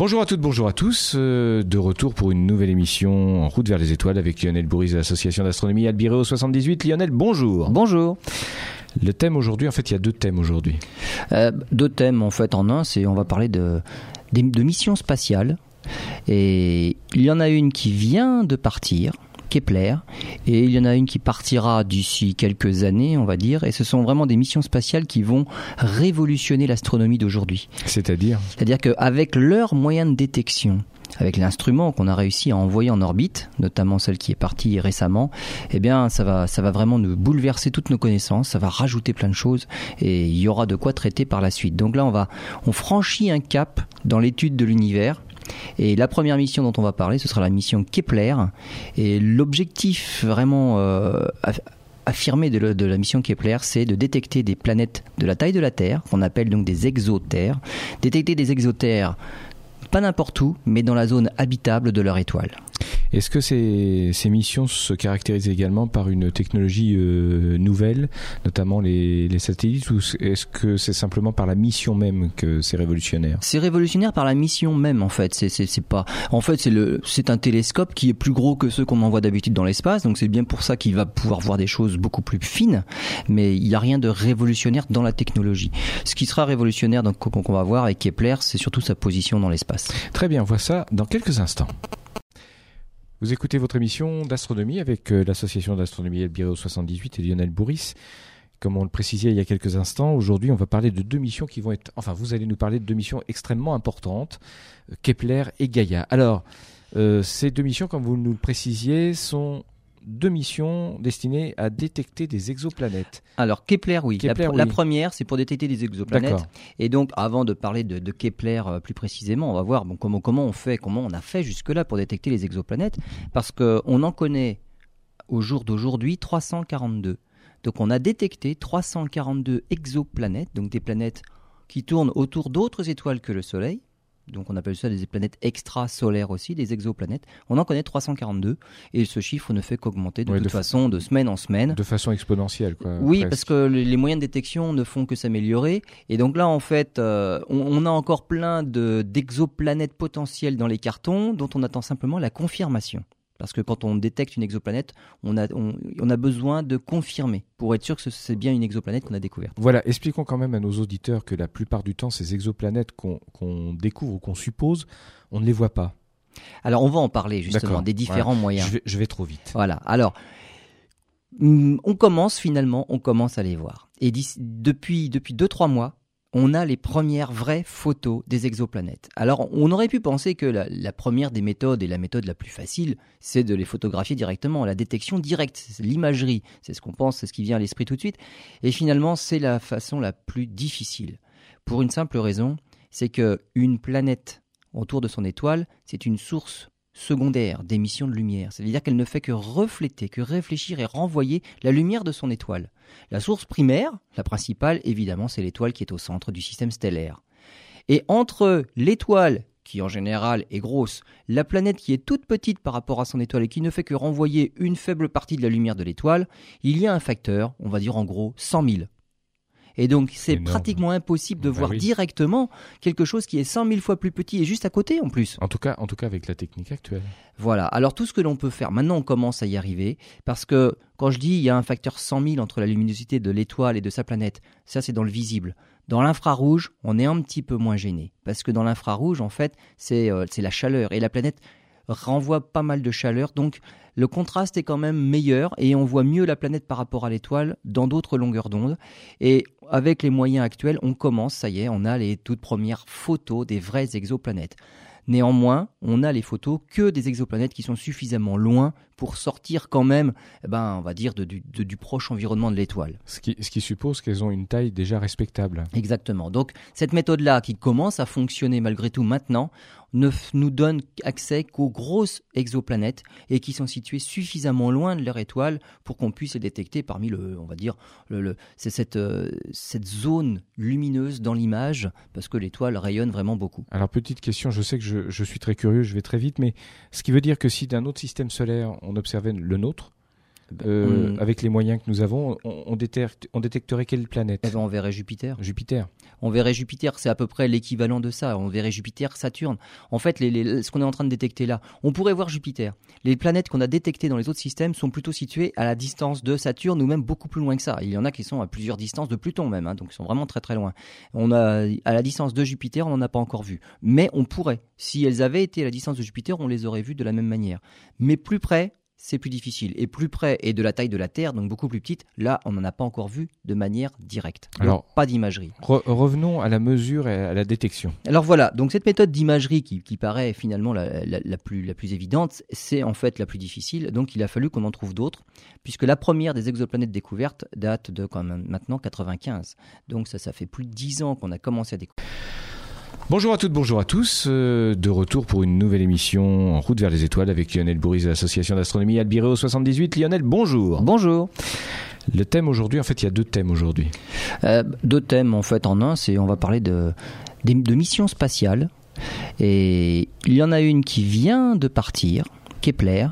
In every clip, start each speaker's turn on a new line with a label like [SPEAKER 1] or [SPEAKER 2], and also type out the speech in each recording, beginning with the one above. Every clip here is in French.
[SPEAKER 1] Bonjour à toutes, bonjour à tous. Euh, de retour pour une nouvelle émission en route vers les étoiles avec Lionel Bourris de l'association d'astronomie Albireo 78. Lionel, bonjour.
[SPEAKER 2] Bonjour.
[SPEAKER 1] Le thème aujourd'hui, en fait, il y a deux thèmes aujourd'hui.
[SPEAKER 2] Euh, deux thèmes en fait en un, c'est on va parler de, de, de missions spatiales. Et il y en a une qui vient de partir, Kepler, et il y en a une qui partira d'ici quelques années, on va dire, et ce sont vraiment des missions spatiales qui vont révolutionner l'astronomie d'aujourd'hui.
[SPEAKER 1] C'est-à-dire
[SPEAKER 2] C'est-à-dire qu'avec leurs moyens de détection, avec l'instrument qu'on a réussi à envoyer en orbite, notamment celle qui est partie récemment, eh bien, ça va, ça va vraiment nous bouleverser toutes nos connaissances, ça va rajouter plein de choses et il y aura de quoi traiter par la suite. Donc là, on va, on franchit un cap dans l'étude de l'univers. Et la première mission dont on va parler, ce sera la mission Kepler. Et l'objectif vraiment euh, affirmé de, de, la mission Kepler, c'est de détecter des planètes de la taille de la Terre, qu'on appelle donc des exotères. Détecter des exotères pas n'importe où, mais dans la zone habitable de leur étoile.
[SPEAKER 1] Est-ce que ces, ces, missions se caractérisent également par une technologie euh, nouvelle, notamment les, les, satellites, ou est-ce que c'est simplement par la mission même que c'est révolutionnaire?
[SPEAKER 2] C'est révolutionnaire par la mission même, en fait. C'est pas. En fait, c'est le, c'est un télescope qui est plus gros que ceux qu'on envoie d'habitude dans l'espace, donc c'est bien pour ça qu'il va pouvoir voir des choses beaucoup plus fines. Mais il n'y a rien de révolutionnaire dans la technologie. Ce qui sera révolutionnaire, donc qu'on va voir avec Kepler, c'est surtout sa position dans l'espace.
[SPEAKER 1] Très bien, on voit ça dans quelques instants. Vous écoutez votre émission d'astronomie avec euh, l'association d'astronomie Elbireo 78 et Lionel Bourris. Comme on le précisait il y a quelques instants, aujourd'hui on va parler de deux missions qui vont être, enfin vous allez nous parler de deux missions extrêmement importantes, Kepler et Gaïa. Alors, euh, ces deux missions, comme vous nous le précisiez, sont deux missions destinées à détecter des exoplanètes.
[SPEAKER 2] Alors Kepler, oui. Kepler, la, oui. la, première, c'est pour détecter des exoplanètes. Et donc, avant de parler de, de Kepler euh, plus précisément, on va voir bon, comment, comment on fait, comment on a fait jusque-là pour détecter les exoplanètes, parce qu'on en connaît au jour d'aujourd'hui 342. Donc, on a détecté 342 exoplanètes, donc des planètes qui tournent autour d'autres étoiles que le Soleil donc on appelle ça des planètes extrasolaires aussi, des exoplanètes. On en connaît 342 et ce chiffre ne fait qu'augmenter de
[SPEAKER 1] Ouais,
[SPEAKER 2] toute
[SPEAKER 1] de fa-
[SPEAKER 2] façon de semaine en semaine.
[SPEAKER 1] De façon exponentielle, quoi.
[SPEAKER 2] Oui,
[SPEAKER 1] presque.
[SPEAKER 2] parce que les moyens de détection ne font que s'améliorer. Et donc là, en fait, euh, on, on a encore plein de- d'exoplanètes potentielles dans les cartons dont on attend simplement la confirmation. Parce que quand on détecte une exoplanète, on a, on, on a besoin de confirmer pour être sûr que ce- c'est bien une exoplanète qu'on a découverte.
[SPEAKER 1] Voilà, expliquons quand même à nos auditeurs que la plupart du temps, ces exoplanètes qu'on découvre ou qu'on suppose, on ne les voit pas.
[SPEAKER 2] Alors, on va en parler justement des différents moyens.
[SPEAKER 1] Je vais, je vais trop vite.
[SPEAKER 2] Voilà. Alors, hum, on commence finalement, on commence à les voir. Et depuis depuis deux trois mois, on a les premières vraies photos des exoplanètes. Alors, on aurait pu penser que la, première des méthodes et la méthode la plus facile, c'est de les photographier directement, la détection directe, l'imagerie, c'est ce qu'on pense, c'est ce qui vient à l'esprit tout de suite. Et finalement, c'est la façon la plus difficile. Pour une simple raison, c'est que une planète autour de son étoile, c'est une source secondaire d'émission de lumière. C'est-à-dire qu'elle ne fait que refléter, que réfléchir et renvoyer la lumière de son étoile. La source primaire, la principale, évidemment, c'est l'étoile qui est au centre du système stellaire. Et entre l'étoile, qui en général est grosse, la planète qui est toute petite par rapport à son étoile et qui ne fait que renvoyer une faible partie de la lumière de l'étoile, il y a un facteur, on va dire en gros 100 000. Et donc c'est pratiquement impossible de
[SPEAKER 1] Bah
[SPEAKER 2] voir
[SPEAKER 1] oui.
[SPEAKER 2] directement quelque chose qui est 100 000 fois plus petit et juste à côté en plus.
[SPEAKER 1] En tout cas, en tout cas avec la technique actuelle.
[SPEAKER 2] Voilà, alors tout ce que l'on peut faire, maintenant on commence à y arriver, parce que quand je dis il y a un facteur 100 000 entre la luminosité de l'étoile et de sa planète, ça c'est dans le visible. Dans l'infrarouge, on est un petit peu moins gêné, parce que dans l'infrarouge, en fait, c'est euh, c'est la chaleur, et la planète renvoie pas mal de chaleur, donc le contraste est quand même meilleur, et on voit mieux la planète par rapport à l'étoile dans d'autres longueurs d'onde. Et avec les moyens actuels, on commence, ça y est, on a les toutes premières photos des vraies exoplanètes. Néanmoins, on a les photos que des exoplanètes qui sont suffisamment loin pour sortir quand même, eh ben, on va dire, de- du, de- du proche environnement de l'étoile.
[SPEAKER 1] Ce qui, ce qui suppose qu'elles ont une taille déjà respectable.
[SPEAKER 2] Exactement. Donc, cette méthode-là, qui commence à fonctionner malgré tout maintenant, ne nous donne accès qu'aux grosses exoplanètes et qui sont situées suffisamment loin de leur étoile pour qu'on puisse les détecter parmi le, on va dire, le, le- c'est cette, euh, cette zone lumineuse dans l'image parce que l'étoile rayonne vraiment beaucoup.
[SPEAKER 1] Alors petite question, je sais que je, je suis très curieux, je vais très vite, mais ce qui veut dire que si d'un autre système solaire on observait le nôtre, euh, avec les moyens que nous avons, on, on, détecte, on détecterait quelle planète
[SPEAKER 2] eh ben, On verrait Jupiter.
[SPEAKER 1] Jupiter.
[SPEAKER 2] On verrait Jupiter, c'est à peu près l'équivalent de ça. On verrait Jupiter, Saturne. En fait, les, ce qu'on est en train de détecter là, on pourrait voir Jupiter. Les planètes qu'on a détectées dans les autres systèmes sont plutôt situées à la distance de Saturne ou même beaucoup plus loin que ça. Il y en a qui sont à plusieurs distances de Pluton même, hein, donc ils sont vraiment très très loin. On a à la distance de Jupiter, on n'en a pas encore vu, mais on pourrait. Si elles avaient été à la distance de Jupiter, on les aurait vues de la même manière. Mais plus près, c'est plus difficile. Et plus près et de la taille de la Terre, donc beaucoup plus petite, là, on n'en a pas encore vu de manière directe. Alors, pas d'imagerie.
[SPEAKER 1] revenons à la mesure et à la détection.
[SPEAKER 2] Alors voilà, donc cette méthode d'imagerie qui, paraît finalement la, plus, la plus évidente, c'est en fait la plus difficile. Donc il a fallu qu'on en trouve d'autres, puisque la première des exoplanètes découvertes date de quand même maintenant 95. Donc ça, ça fait plus de 10 ans qu'on a commencé à découvrir.
[SPEAKER 1] Bonjour à toutes, bonjour à tous. Euh, de retour pour une nouvelle émission en route vers les étoiles avec Lionel Bourris de l'association d'astronomie Albireo 78. Lionel, bonjour.
[SPEAKER 2] Bonjour.
[SPEAKER 1] Le thème aujourd'hui, en fait, il y a deux thèmes aujourd'hui.
[SPEAKER 2] Euh, deux thèmes en fait en un, c'est on va parler de, de missions spatiales. Et il y en a une qui vient de partir, Kepler,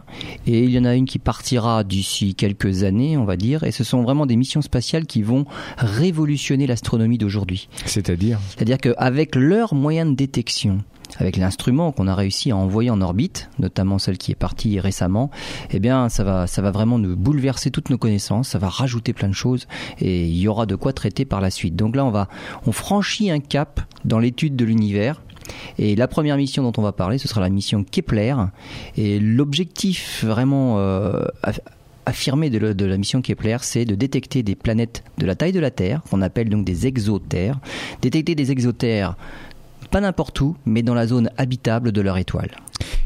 [SPEAKER 2] et il y en a une qui partira d'ici quelques années, on va dire, et ce sont vraiment des missions spatiales qui vont révolutionner l'astronomie d'aujourd'hui.
[SPEAKER 1] C'est-à-dire?
[SPEAKER 2] C'est-à-dire qu'avec leurs moyens de détection, avec l'instrument qu'on a réussi à envoyer en orbite, notamment celle qui est partie récemment, eh bien, ça va, ça va vraiment nous bouleverser toutes nos connaissances, ça va rajouter plein de choses et il y aura de quoi traiter par la suite. Donc là, on va, on franchit un cap dans l'étude de l'univers et la première mission dont on va parler, ce sera la mission Kepler. Et l'objectif vraiment euh, affirmé de, la mission Kepler, c'est de détecter des planètes de la taille de la Terre, qu'on appelle donc des exotères. Détecter des exotères pas n'importe où, mais dans la zone habitable de leur étoile.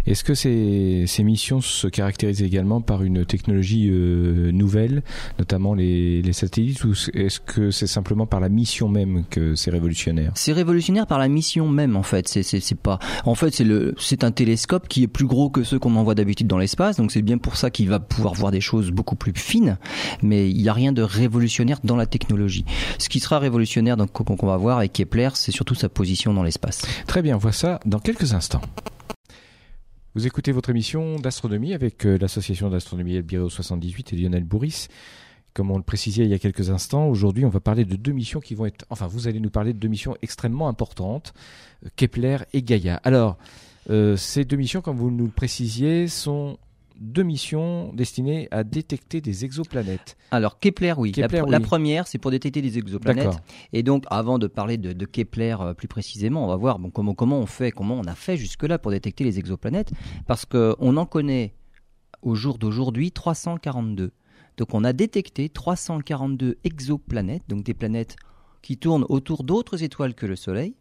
[SPEAKER 1] Est-ce que ces, ces, missions se caractérisent également par une technologie euh, nouvelle, notamment les, les, satellites, ou est-ce que c'est simplement par la mission même que c'est révolutionnaire?
[SPEAKER 2] C'est révolutionnaire par la mission même, en fait. C'est pas. En fait, c'est le, c'est un télescope qui est plus gros que ceux qu'on envoie d'habitude dans l'espace, donc c'est bien pour ça qu'il va pouvoir voir des choses beaucoup plus fines. Mais il n'y a rien de révolutionnaire dans la technologie. Ce qui sera révolutionnaire, donc qu'on va voir avec Kepler, c'est surtout sa position dans l'espace.
[SPEAKER 1] Très bien, on voit ça dans quelques instants. Vous écoutez votre émission d'astronomie avec euh, l'association d'astronomie Elbireo 78 et Lionel Bourris. Comme on le précisait il y a quelques instants, aujourd'hui on va parler de deux missions qui vont être... Enfin, vous allez nous parler de deux missions extrêmement importantes, euh, Kepler et Gaïa. Alors, euh, ces deux missions, comme vous nous le précisiez, sont deux missions destinées à détecter des exoplanètes.
[SPEAKER 2] Alors Kepler, oui. la, première, c'est pour détecter des exoplanètes. Et donc, avant de parler de, Kepler euh, plus précisément, on va voir bon, comment, comment on fait, comment on a fait jusque-là pour détecter les exoplanètes, parce qu'on en connaît au jour d'aujourd'hui 342. Donc, on a détecté 342 exoplanètes, donc des planètes qui tournent autour d'autres étoiles que le Soleil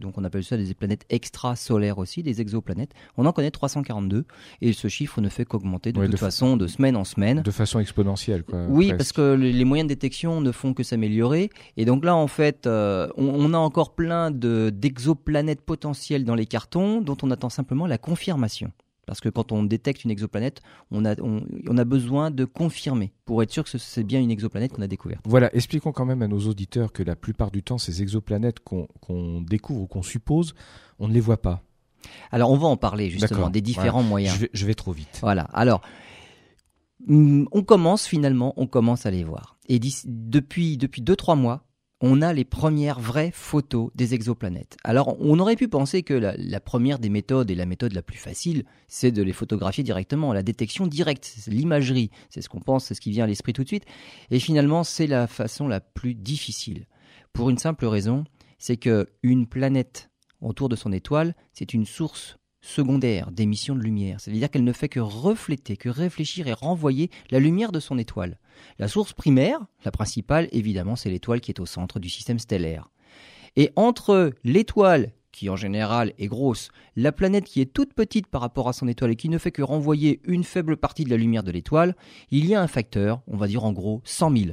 [SPEAKER 2] donc on appelle ça des planètes extrasolaires aussi, des exoplanètes. On en connaît 342 et ce chiffre ne fait qu'augmenter de toute façon de semaine en semaine.
[SPEAKER 1] De façon exponentielle, quoi.
[SPEAKER 2] Oui, parce que les moyens de détection ne font que s'améliorer. Et donc là, en fait, euh, on, a encore plein d'exoplanètes potentielles dans les cartons dont on attend simplement la confirmation. Parce que quand on détecte une exoplanète, on a, on, a besoin de confirmer pour être sûr que c'est bien une exoplanète qu'on a découverte.
[SPEAKER 1] Voilà, expliquons quand même à nos auditeurs que la plupart du temps, ces exoplanètes qu'on découvre ou qu'on suppose, on ne les voit pas.
[SPEAKER 2] Alors on va en parler justement des différents moyens.
[SPEAKER 1] Je vais, je vais, trop vite.
[SPEAKER 2] Voilà. Alors mm, on commence finalement, on commence à les voir. Et depuis depuis deux trois mois, on a les premières vraies photos des exoplanètes. Alors, on aurait pu penser que la, première des méthodes et la méthode la plus facile, c'est de les photographier directement, la détection directe, l'imagerie. C'est ce qu'on pense, c'est ce qui vient à l'esprit tout de suite. Et finalement, c'est la façon la plus difficile. Pour une simple raison, c'est que une planète autour de son étoile, c'est une source secondaire d'émission de lumière. C'est-à-dire qu'elle ne fait que refléter, que réfléchir et renvoyer la lumière de son étoile. La source primaire, la principale, évidemment, c'est l'étoile qui est au centre du système stellaire. Et entre l'étoile, qui en général est grosse, la planète qui est toute petite par rapport à son étoile et qui ne fait que renvoyer une faible partie de la lumière de l'étoile, il y a un facteur, on va dire en gros 100 000.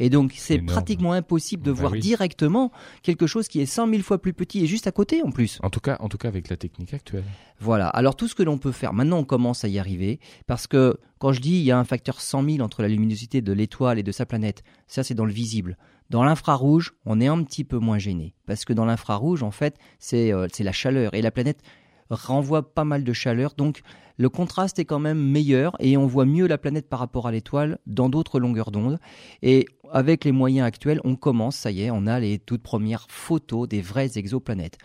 [SPEAKER 2] Et donc, c'est pratiquement impossible de bah voir directement quelque chose qui est 100 000 fois plus petit et juste à côté en plus.
[SPEAKER 1] En tout cas, en tout cas avec la technique actuelle.
[SPEAKER 2] Voilà. Alors, tout ce que l'on peut faire, maintenant, on commence à y arriver parce que quand je dis il y a un facteur 100 000 entre la luminosité de l'étoile et de sa planète, ça, c'est dans le visible. Dans l'infrarouge, on est un petit peu moins gêné parce que dans l'infrarouge, en fait, c'est euh, la chaleur et la planète renvoie pas mal de chaleur, donc le contraste est quand même meilleur et on voit mieux la planète par rapport à l'étoile dans d'autres longueurs d'onde. Et avec les moyens actuels, on commence, ça y est, on a les toutes premières photos des vraies exoplanètes.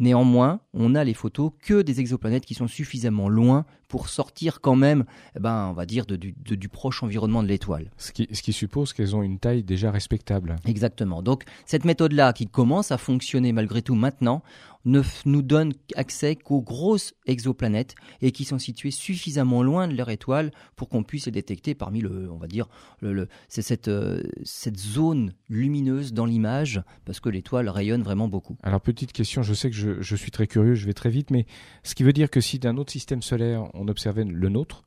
[SPEAKER 2] Néanmoins, on a les photos que des exoplanètes qui sont suffisamment loin pour sortir quand même, eh ben, on va dire, de, du, du proche environnement de l'étoile.
[SPEAKER 1] Ce qui, ce qui suppose qu'elles ont une taille déjà respectable.
[SPEAKER 2] Exactement. Donc cette méthode-là, qui commence à fonctionner malgré tout maintenant, ne nous donne accès qu'aux grosses exoplanètes et qui sont situées suffisamment loin de leur étoile pour qu'on puisse les détecter parmi le, on va dire, le, le c'est cette, euh, cette zone lumineuse dans l'image parce que l'étoile rayonne vraiment beaucoup.
[SPEAKER 1] Alors petite question, je sais que je, je suis très curieux, je vais très vite, mais ce qui veut dire que si d'un autre système solaire on observait le nôtre,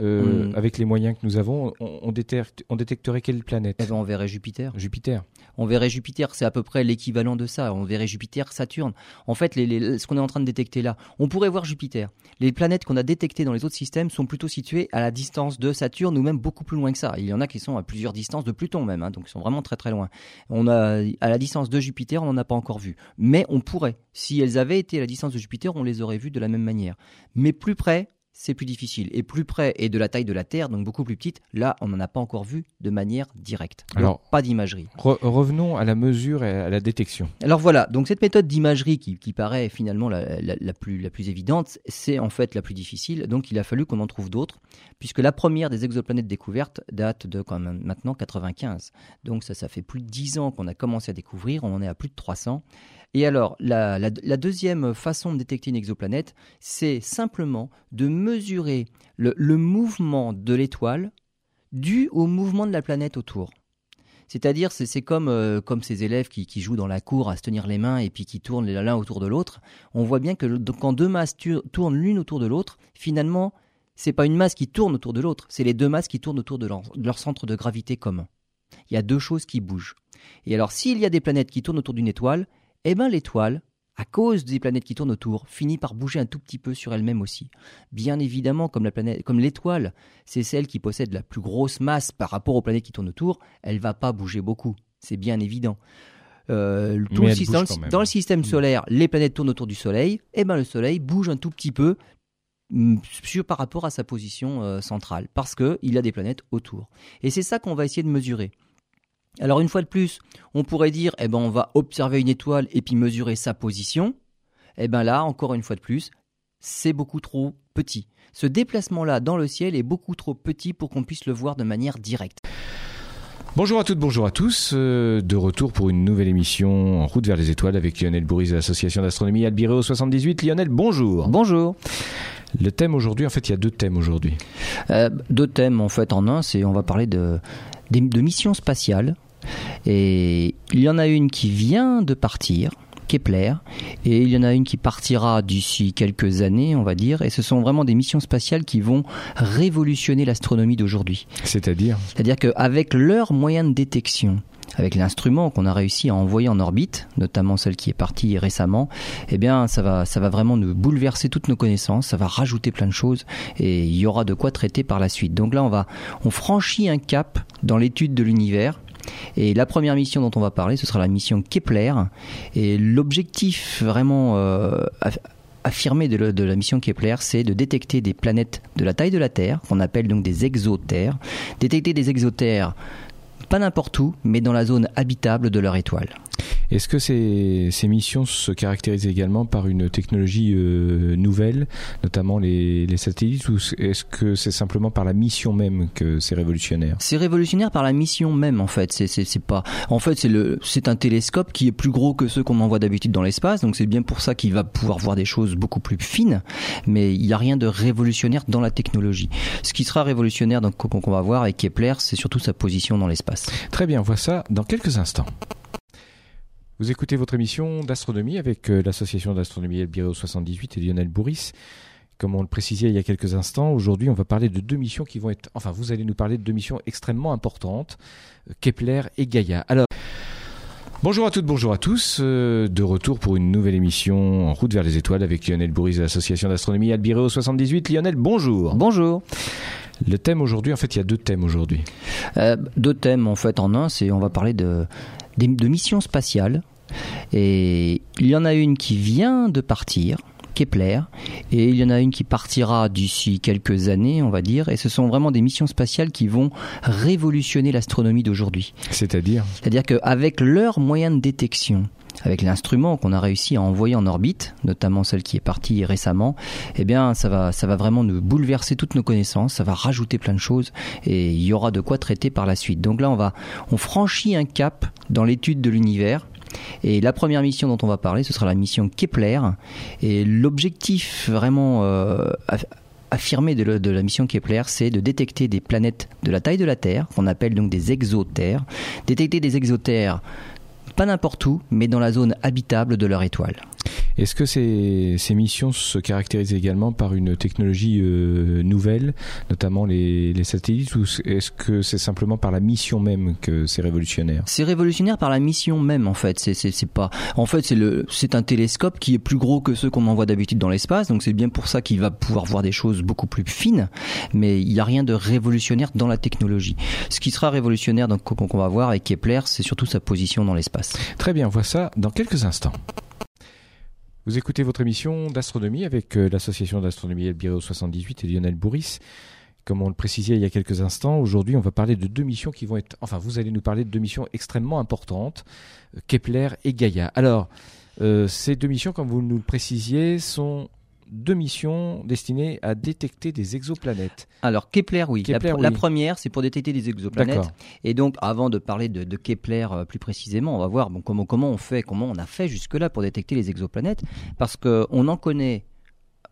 [SPEAKER 1] euh,
[SPEAKER 2] On-
[SPEAKER 1] avec les moyens que nous avons, on, on détecte- on détecterait quelle planète?
[SPEAKER 2] Eh ben, on verrait Jupiter.
[SPEAKER 1] Jupiter.
[SPEAKER 2] On verrait Jupiter, c'est à peu près l'équivalent de ça. On verrait Jupiter, Saturne. En fait, ce qu'on est en train de détecter là, on pourrait voir Jupiter. Les planètes qu'on a détectées dans les autres systèmes sont plutôt situées à la distance de Saturne ou même beaucoup plus loin que ça. Il y en a qui sont à plusieurs distances de Pluton même, hein, donc ils sont vraiment très très loin. On a à la distance de Jupiter, on n'en a pas encore vu, mais on pourrait. Si elles avaient été à la distance de Jupiter, on les aurait vues de la même manière. Mais plus près, c'est plus difficile. Et plus près et de la taille de la Terre, donc beaucoup plus petite, là, on n'en a pas encore vu de manière directe. Donc,
[SPEAKER 1] Alors-
[SPEAKER 2] pas d'imagerie.
[SPEAKER 1] Re- revenons à la mesure et à la détection.
[SPEAKER 2] Alors voilà, donc cette méthode d'imagerie qui, qui paraît finalement la, la- la plus, la plus évidente, c'est en fait la plus difficile. Donc il a fallu qu'on en trouve d'autres, puisque la première des exoplanètes découvertes date de quand même maintenant 95. Donc ça, ça fait plus de 10 ans qu'on a commencé à découvrir, on en est à plus de 300. Et alors, la, deuxième façon de détecter une exoplanète, c'est simplement de mesurer le, mouvement de l'étoile dû au mouvement de la planète autour. C'est-à-dire, c'est comme, euh, comme ces élèves qui, jouent dans la cour à se tenir les mains et puis qui tournent l'un autour de l'autre. On voit bien que quand deux masses tournent l'une autour de l'autre, finalement, c'est pas une masse qui tourne autour de l'autre, c'est les deux masses qui tournent autour de leur, de leur centre de gravité commun. Il y a deux choses qui bougent. Et alors, s'il y a des planètes qui tournent autour d'une étoile, eh ben l'étoile, à cause des planètes qui tournent autour, finit par bouger un tout petit peu sur elle-même aussi. Bien évidemment, comme la planète, comme l'étoile, c'est celle qui possède la plus grosse masse par rapport aux planètes qui tournent autour, elle va pas bouger beaucoup. C'est bien évident. Euh, tout le dans, le, dans système
[SPEAKER 1] Mm.
[SPEAKER 2] solaire, les planètes tournent autour du Soleil, et ben le Soleil bouge un tout petit peu mm, sur, par rapport à sa position euh, centrale, parce que il a des planètes autour. Et c'est ça qu'on va essayer de mesurer. Alors une fois de plus, on pourrait dire, eh ben on va observer une étoile et puis mesurer sa position. Eh ben là, encore une fois de plus, c'est beaucoup trop petit. Ce déplacement-là dans le ciel est beaucoup trop petit pour qu'on puisse le voir de manière directe.
[SPEAKER 1] Bonjour à toutes, bonjour à tous. euh, de retour pour une nouvelle émission en route vers les étoiles avec Lionel Bourris de l'association d'astronomie Albireo 78. Lionel, bonjour.
[SPEAKER 2] Bonjour.
[SPEAKER 1] Le thème aujourd'hui, en fait, il y a deux thèmes aujourd'hui.
[SPEAKER 2] Euh, deux thèmes en fait en un, c'est on va parler de, de missions spatiales. Et il y en a une qui vient de partir, Kepler, et il y en a une qui partira d'ici quelques années, on va dire. Et ce sont vraiment des missions spatiales qui vont révolutionner l'astronomie d'aujourd'hui.
[SPEAKER 1] C'est-à-dire?
[SPEAKER 2] C'est-à-dire qu'avec leurs moyens de détection, avec l'instrument qu'on a réussi à envoyer en orbite, notamment celle qui est partie récemment, eh bien, ça va, ça va vraiment nous bouleverser toutes nos connaissances, ça va rajouter plein de choses et il y aura de quoi traiter par la suite. Donc là, on va, on franchit un cap dans l'étude de l'univers. Et la première mission dont on va parler, ce sera la mission Kepler. Et l'objectif vraiment euh, aff- affirmé de, de la mission Kepler, c'est de détecter des planètes de la taille de la Terre, qu'on appelle donc des exotères. Détecter des exotères pas n'importe où, mais dans la zone habitable de leur étoile.
[SPEAKER 1] Est-ce que ces, ces missions se caractérisent également par une technologie euh, nouvelle, notamment les, les satellites, ou est-ce que c'est simplement par la mission même que c'est révolutionnaire?
[SPEAKER 2] C'est révolutionnaire par la mission même en fait. C'est pas. En fait c'est le c'est un télescope qui est plus gros que ceux qu'on envoie d'habitude dans l'espace. Donc c'est bien pour ça qu'il va pouvoir voir des choses beaucoup plus fines. Mais il n'y a rien de révolutionnaire dans la technologie. Ce qui sera révolutionnaire donc qu'on qu'on va voir avec Kepler, c'est surtout sa position dans l'espace.
[SPEAKER 1] Très bien, on voit ça dans quelques instants. Vous écoutez votre émission d'astronomie avec euh, l'association d'astronomie Elbireo 78 et Lionel Bourris. Comme on le précisait il y a quelques instants, aujourd'hui on va parler de deux missions qui vont être... Enfin, vous allez nous parler de deux missions extrêmement importantes, euh, Kepler et Gaïa. Alors... Bonjour à toutes, bonjour à tous. euh, de retour pour une nouvelle émission en route vers les étoiles avec Lionel Bourris de l'association d'astronomie Albireo 78. Lionel, bonjour.
[SPEAKER 2] Bonjour.
[SPEAKER 1] Le thème aujourd'hui, en fait, il y a deux thèmes aujourd'hui.
[SPEAKER 2] Euh, deux thèmes en fait en un, c'est on va parler de, des- de missions spatiales. Et il y en a une qui vient de partir, Kepler et il y en a une qui partira d'ici quelques années, on va dire, et ce sont vraiment des missions spatiales qui vont révolutionner l'astronomie d'aujourd'hui.
[SPEAKER 1] C'est-à-dire?
[SPEAKER 2] C'est-à-dire qu'avec leurs moyens de détection, avec l'instrument qu'on a réussi à envoyer en orbite, notamment celle qui est partie récemment, eh bien, ça va, ça va vraiment nous bouleverser toutes nos connaissances, ça va rajouter plein de choses et il y aura de quoi traiter par la suite. Donc là, on va, on franchit un cap dans l'étude de l'univers. Et la première mission dont on va parler, ce sera la mission Kepler. Et l'objectif vraiment euh, affirmé de, de, la mission Kepler, c'est de détecter des planètes de la taille de la Terre, qu'on appelle donc des exotères. Détecter des exotères pas n'importe où, mais dans la zone habitable de leur étoile.
[SPEAKER 1] Est-ce que ces, ces, missions se caractérisent également par une technologie euh, nouvelle, notamment les, les, satellites, ou est-ce que c'est simplement par la mission même que c'est révolutionnaire?
[SPEAKER 2] C'est révolutionnaire par la mission même, en fait. C'est pas. En fait, c'est le, c'est un télescope qui est plus gros que ceux qu'on envoie d'habitude dans l'espace, donc c'est bien pour ça qu'il va pouvoir voir des choses beaucoup plus fines. Mais il n'y a rien de révolutionnaire dans la technologie. Ce qui sera révolutionnaire, donc qu'on va voir avec Kepler, c'est surtout sa position dans l'espace.
[SPEAKER 1] Très bien, on voit ça dans quelques instants. Vous écoutez votre émission d'astronomie avec euh, l'association d'astronomie Elbireo 78 et Lionel Bourris. Comme on le précisait il y a quelques instants, aujourd'hui on va parler de deux missions qui vont être... Enfin, vous allez nous parler de deux missions extrêmement importantes, euh, Kepler et Gaïa. Alors, euh, ces deux missions, comme vous nous le précisiez, sont deux missions destinées à détecter des exoplanètes.
[SPEAKER 2] Alors Kepler, oui. Kepler, la, oui. la, première, c'est pour détecter des exoplanètes. Et donc, avant de parler de, de Kepler euh, plus précisément, on va voir bon, comment, comment on fait, comment on a fait jusque-là pour détecter les exoplanètes, parce qu'on en connaît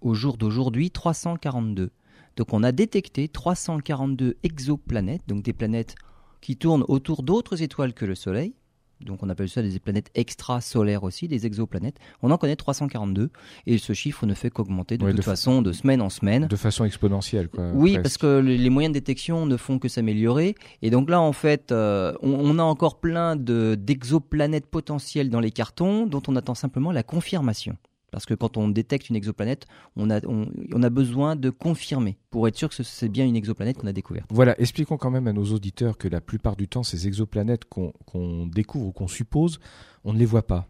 [SPEAKER 2] au jour d'aujourd'hui 342. Donc, on a détecté 342 exoplanètes, donc des planètes qui tournent autour d'autres étoiles que le Soleil donc on appelle ça des planètes extrasolaires aussi, des exoplanètes. On en connaît 342 et ce chiffre ne fait qu'augmenter de
[SPEAKER 1] Ouais,
[SPEAKER 2] toute
[SPEAKER 1] de fa-
[SPEAKER 2] façon de semaine en semaine.
[SPEAKER 1] De façon exponentielle, quoi.
[SPEAKER 2] Oui,
[SPEAKER 1] presque.
[SPEAKER 2] parce que les moyens de détection ne font que s'améliorer. Et donc là, en fait, euh, on, on a encore plein de- d'exoplanètes potentielles dans les cartons dont on attend simplement la confirmation. Parce que quand on détecte une exoplanète, on a, on, on a besoin de confirmer pour être sûr que ce- c'est bien une exoplanète qu'on a découverte.
[SPEAKER 1] Voilà, expliquons quand même à nos auditeurs que la plupart du temps, ces exoplanètes qu'on découvre ou qu'on suppose, on ne les voit pas.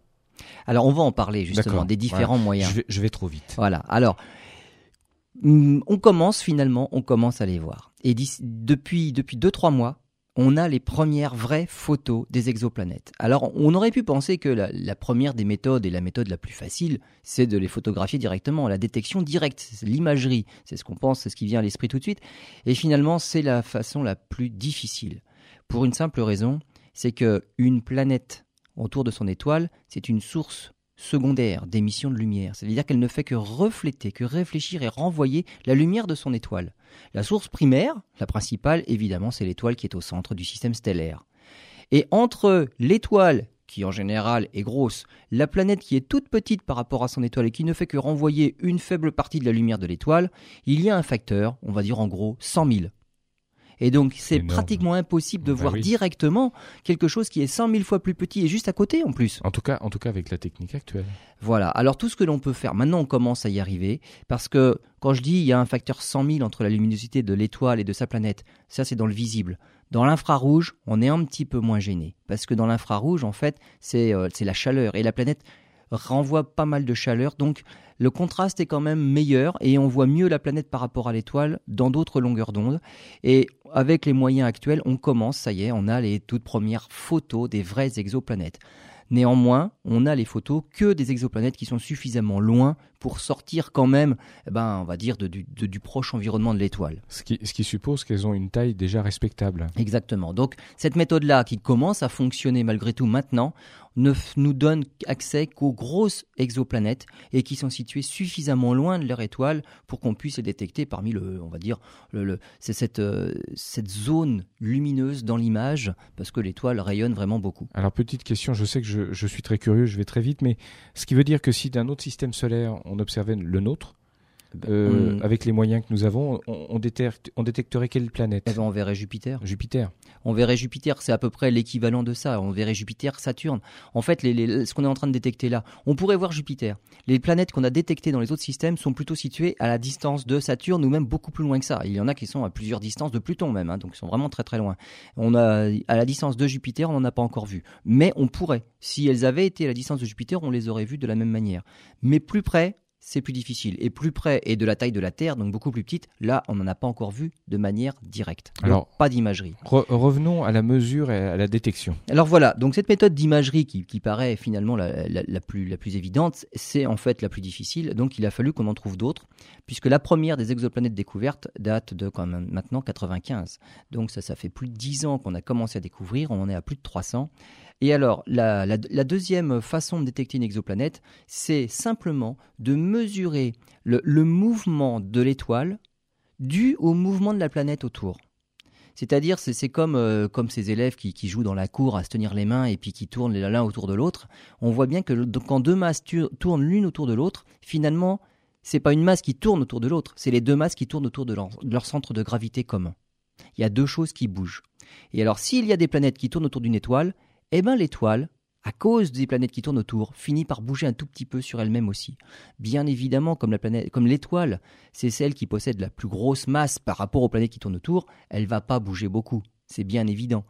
[SPEAKER 2] Alors, on va en parler justement des différents moyens.
[SPEAKER 1] Je vais, je vais trop vite.
[SPEAKER 2] Voilà. Alors, hum, on commence finalement, on commence à les voir. Et depuis depuis deux trois mois, on a les premières vraies photos des exoplanètes. Alors, on aurait pu penser que la, première des méthodes et la méthode la plus facile, c'est de les photographier directement, la détection directe, l'imagerie, c'est ce qu'on pense, c'est ce qui vient à l'esprit tout de suite. Et finalement, c'est la façon la plus difficile. Pour une simple raison, c'est que une planète autour de son étoile, c'est une source secondaire d'émission de lumière. C'est-à-dire qu'elle ne fait que refléter, que réfléchir et renvoyer la lumière de son étoile. La source primaire, la principale, évidemment, c'est l'étoile qui est au centre du système stellaire. Et entre l'étoile, qui en général est grosse, la planète qui est toute petite par rapport à son étoile et qui ne fait que renvoyer une faible partie de la lumière de l'étoile, il y a un facteur, on va dire en gros 100 000. Et donc c'est pratiquement impossible de
[SPEAKER 1] Bah
[SPEAKER 2] voir
[SPEAKER 1] oui.
[SPEAKER 2] directement quelque chose qui est 100 000 fois plus petit et juste à côté en plus.
[SPEAKER 1] En tout cas, en tout cas avec la technique actuelle.
[SPEAKER 2] Voilà. Alors tout ce que l'on peut faire, maintenant on commence à y arriver, parce que quand je dis il y a un facteur 100 000 entre la luminosité de l'étoile et de sa planète, ça c'est dans le visible. Dans l'infrarouge, on est un petit peu moins gêné, parce que dans l'infrarouge, en fait, c'est euh, c'est la chaleur, et la planète renvoie pas mal de chaleur, donc le contraste est quand même meilleur, et on voit mieux la planète par rapport à l'étoile dans d'autres longueurs d'onde. Et avec les moyens actuels, on commence, ça y est, on a les toutes premières photos des vraies exoplanètes. Néanmoins, on a les photos que des exoplanètes qui sont suffisamment loin pour sortir quand même, eh ben, on va dire, de- du, de- du proche environnement de l'étoile.
[SPEAKER 1] Ce qui, ce qui suppose qu'elles ont une taille déjà respectable.
[SPEAKER 2] Exactement. Donc, cette méthode-là, qui commence à fonctionner malgré tout maintenant, ne nous donne accès qu'aux grosses exoplanètes et qui sont situées suffisamment loin de leur étoile pour qu'on puisse les détecter parmi le, on va dire, le, le- c'est cette, euh, cette zone lumineuse dans l'image parce que l'étoile rayonne vraiment beaucoup.
[SPEAKER 1] Alors petite question, je sais que je, je suis très curieux, je vais très vite, mais ce qui veut dire que si d'un autre système solaire on observait le nôtre, euh,
[SPEAKER 2] on-
[SPEAKER 1] avec les moyens que nous avons, on, on détecte- on détecterait quelle planète
[SPEAKER 2] Eh ben, on verrait Jupiter.
[SPEAKER 1] Jupiter.
[SPEAKER 2] On verrait Jupiter, c'est à peu près l'équivalent de ça. On verrait Jupiter, Saturne. En fait, les- les- ce qu'on est en train de détecter là, on pourrait voir Jupiter. Les planètes qu'on a détectées dans les autres systèmes sont plutôt situées à la distance de Saturne ou même beaucoup plus loin que ça. Il y en a qui sont à plusieurs distances de Pluton même, hein, donc ils sont vraiment très très loin. On a à la distance de Jupiter, on n'en a pas encore vu, mais on pourrait. Si elles avaient été à la distance de Jupiter, on les aurait vues de la même manière. Mais plus près, c'est plus difficile. Et plus près et de la taille de la Terre, donc beaucoup plus petite, là, on n'en a pas encore vu de manière directe. Donc,
[SPEAKER 1] Alors,
[SPEAKER 2] pas d'imagerie.
[SPEAKER 1] Re- revenons à la mesure et à la détection.
[SPEAKER 2] Alors voilà, donc cette méthode d'imagerie qui, qui paraît finalement la, la- la plus, la plus évidente, c'est en fait la plus difficile. Donc il a fallu qu'on en trouve d'autres, puisque la première des exoplanètes découvertes date de quand même maintenant 95. Donc ça, ça fait plus de 10 ans qu'on a commencé à découvrir, on en est à plus de 300. Et alors, la, deuxième façon de détecter une exoplanète, c'est simplement de mesurer le, mouvement de l'étoile dû au mouvement de la planète autour. C'est-à-dire, c'est euh, comme ces élèves qui, jouent dans la cour à se tenir les mains et puis qui tournent l'un autour de l'autre. On voit bien que quand deux masses tournent l'une autour de l'autre, finalement, c'est pas une masse qui tourne autour de l'autre, c'est les deux masses qui tournent autour de leur, de leur centre de gravité commun. Il y a deux choses qui bougent. Et alors, s'il y a des planètes qui tournent autour d'une étoile, eh ben l'étoile, à cause des planètes qui tournent autour, finit par bouger un tout petit peu sur elle-même aussi. Bien évidemment, comme la planète, comme l'étoile, c'est celle qui possède la plus grosse masse par rapport aux planètes qui tournent autour, elle va pas bouger beaucoup. C'est bien évident.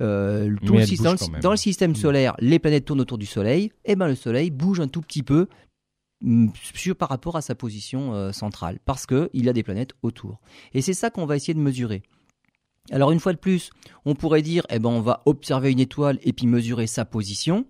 [SPEAKER 2] Euh, tout le dans, le, dans système
[SPEAKER 1] Mm.
[SPEAKER 2] solaire, les planètes tournent autour du Soleil, et ben le Soleil bouge un tout petit peu mm, sur, par rapport à sa position euh, centrale, parce que il a des planètes autour. Et c'est ça qu'on va essayer de mesurer. Alors une fois de plus, on pourrait dire, eh ben on va observer une étoile et puis mesurer sa position.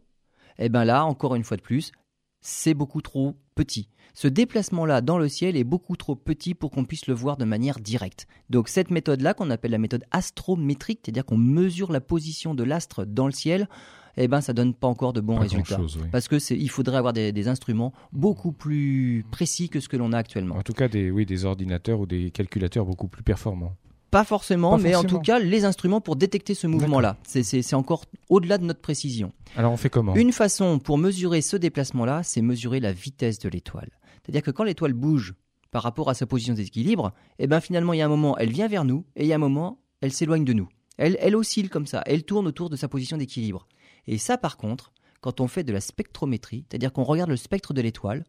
[SPEAKER 2] Eh ben là, encore une fois de plus, c'est beaucoup trop petit. Ce déplacement-là dans le ciel est beaucoup trop petit pour qu'on puisse le voir de manière directe. Donc cette méthode-là, qu'on appelle la méthode astrométrique, c'est-à-dire qu'on mesure la position de l'astre dans le ciel, eh ben ça donne pas encore de bons
[SPEAKER 1] Pas
[SPEAKER 2] résultats.
[SPEAKER 1] oui.
[SPEAKER 2] Parce que c'est, il faudrait avoir des, des instruments beaucoup plus précis que ce que l'on a actuellement.
[SPEAKER 1] En tout cas, des, oui, des ordinateurs ou des calculateurs beaucoup plus performants.
[SPEAKER 2] Pas forcément,
[SPEAKER 1] Pas
[SPEAKER 2] mais en tout cas les instruments pour détecter ce mouvement-là. C'est, encore au-delà de notre précision.
[SPEAKER 1] Alors, on fait comment?
[SPEAKER 2] Une façon pour mesurer ce déplacement-là, c'est mesurer la vitesse de l'étoile. C'est-à-dire que quand l'étoile bouge par rapport à sa position d'équilibre, eh ben finalement il y a un moment elle vient vers nous et il y a un moment elle s'éloigne de nous. Elle, elle oscille comme ça, elle tourne autour de sa position d'équilibre. Et ça par contre, quand on fait de la spectrométrie, c'est-à-dire qu'on regarde le spectre de l'étoile,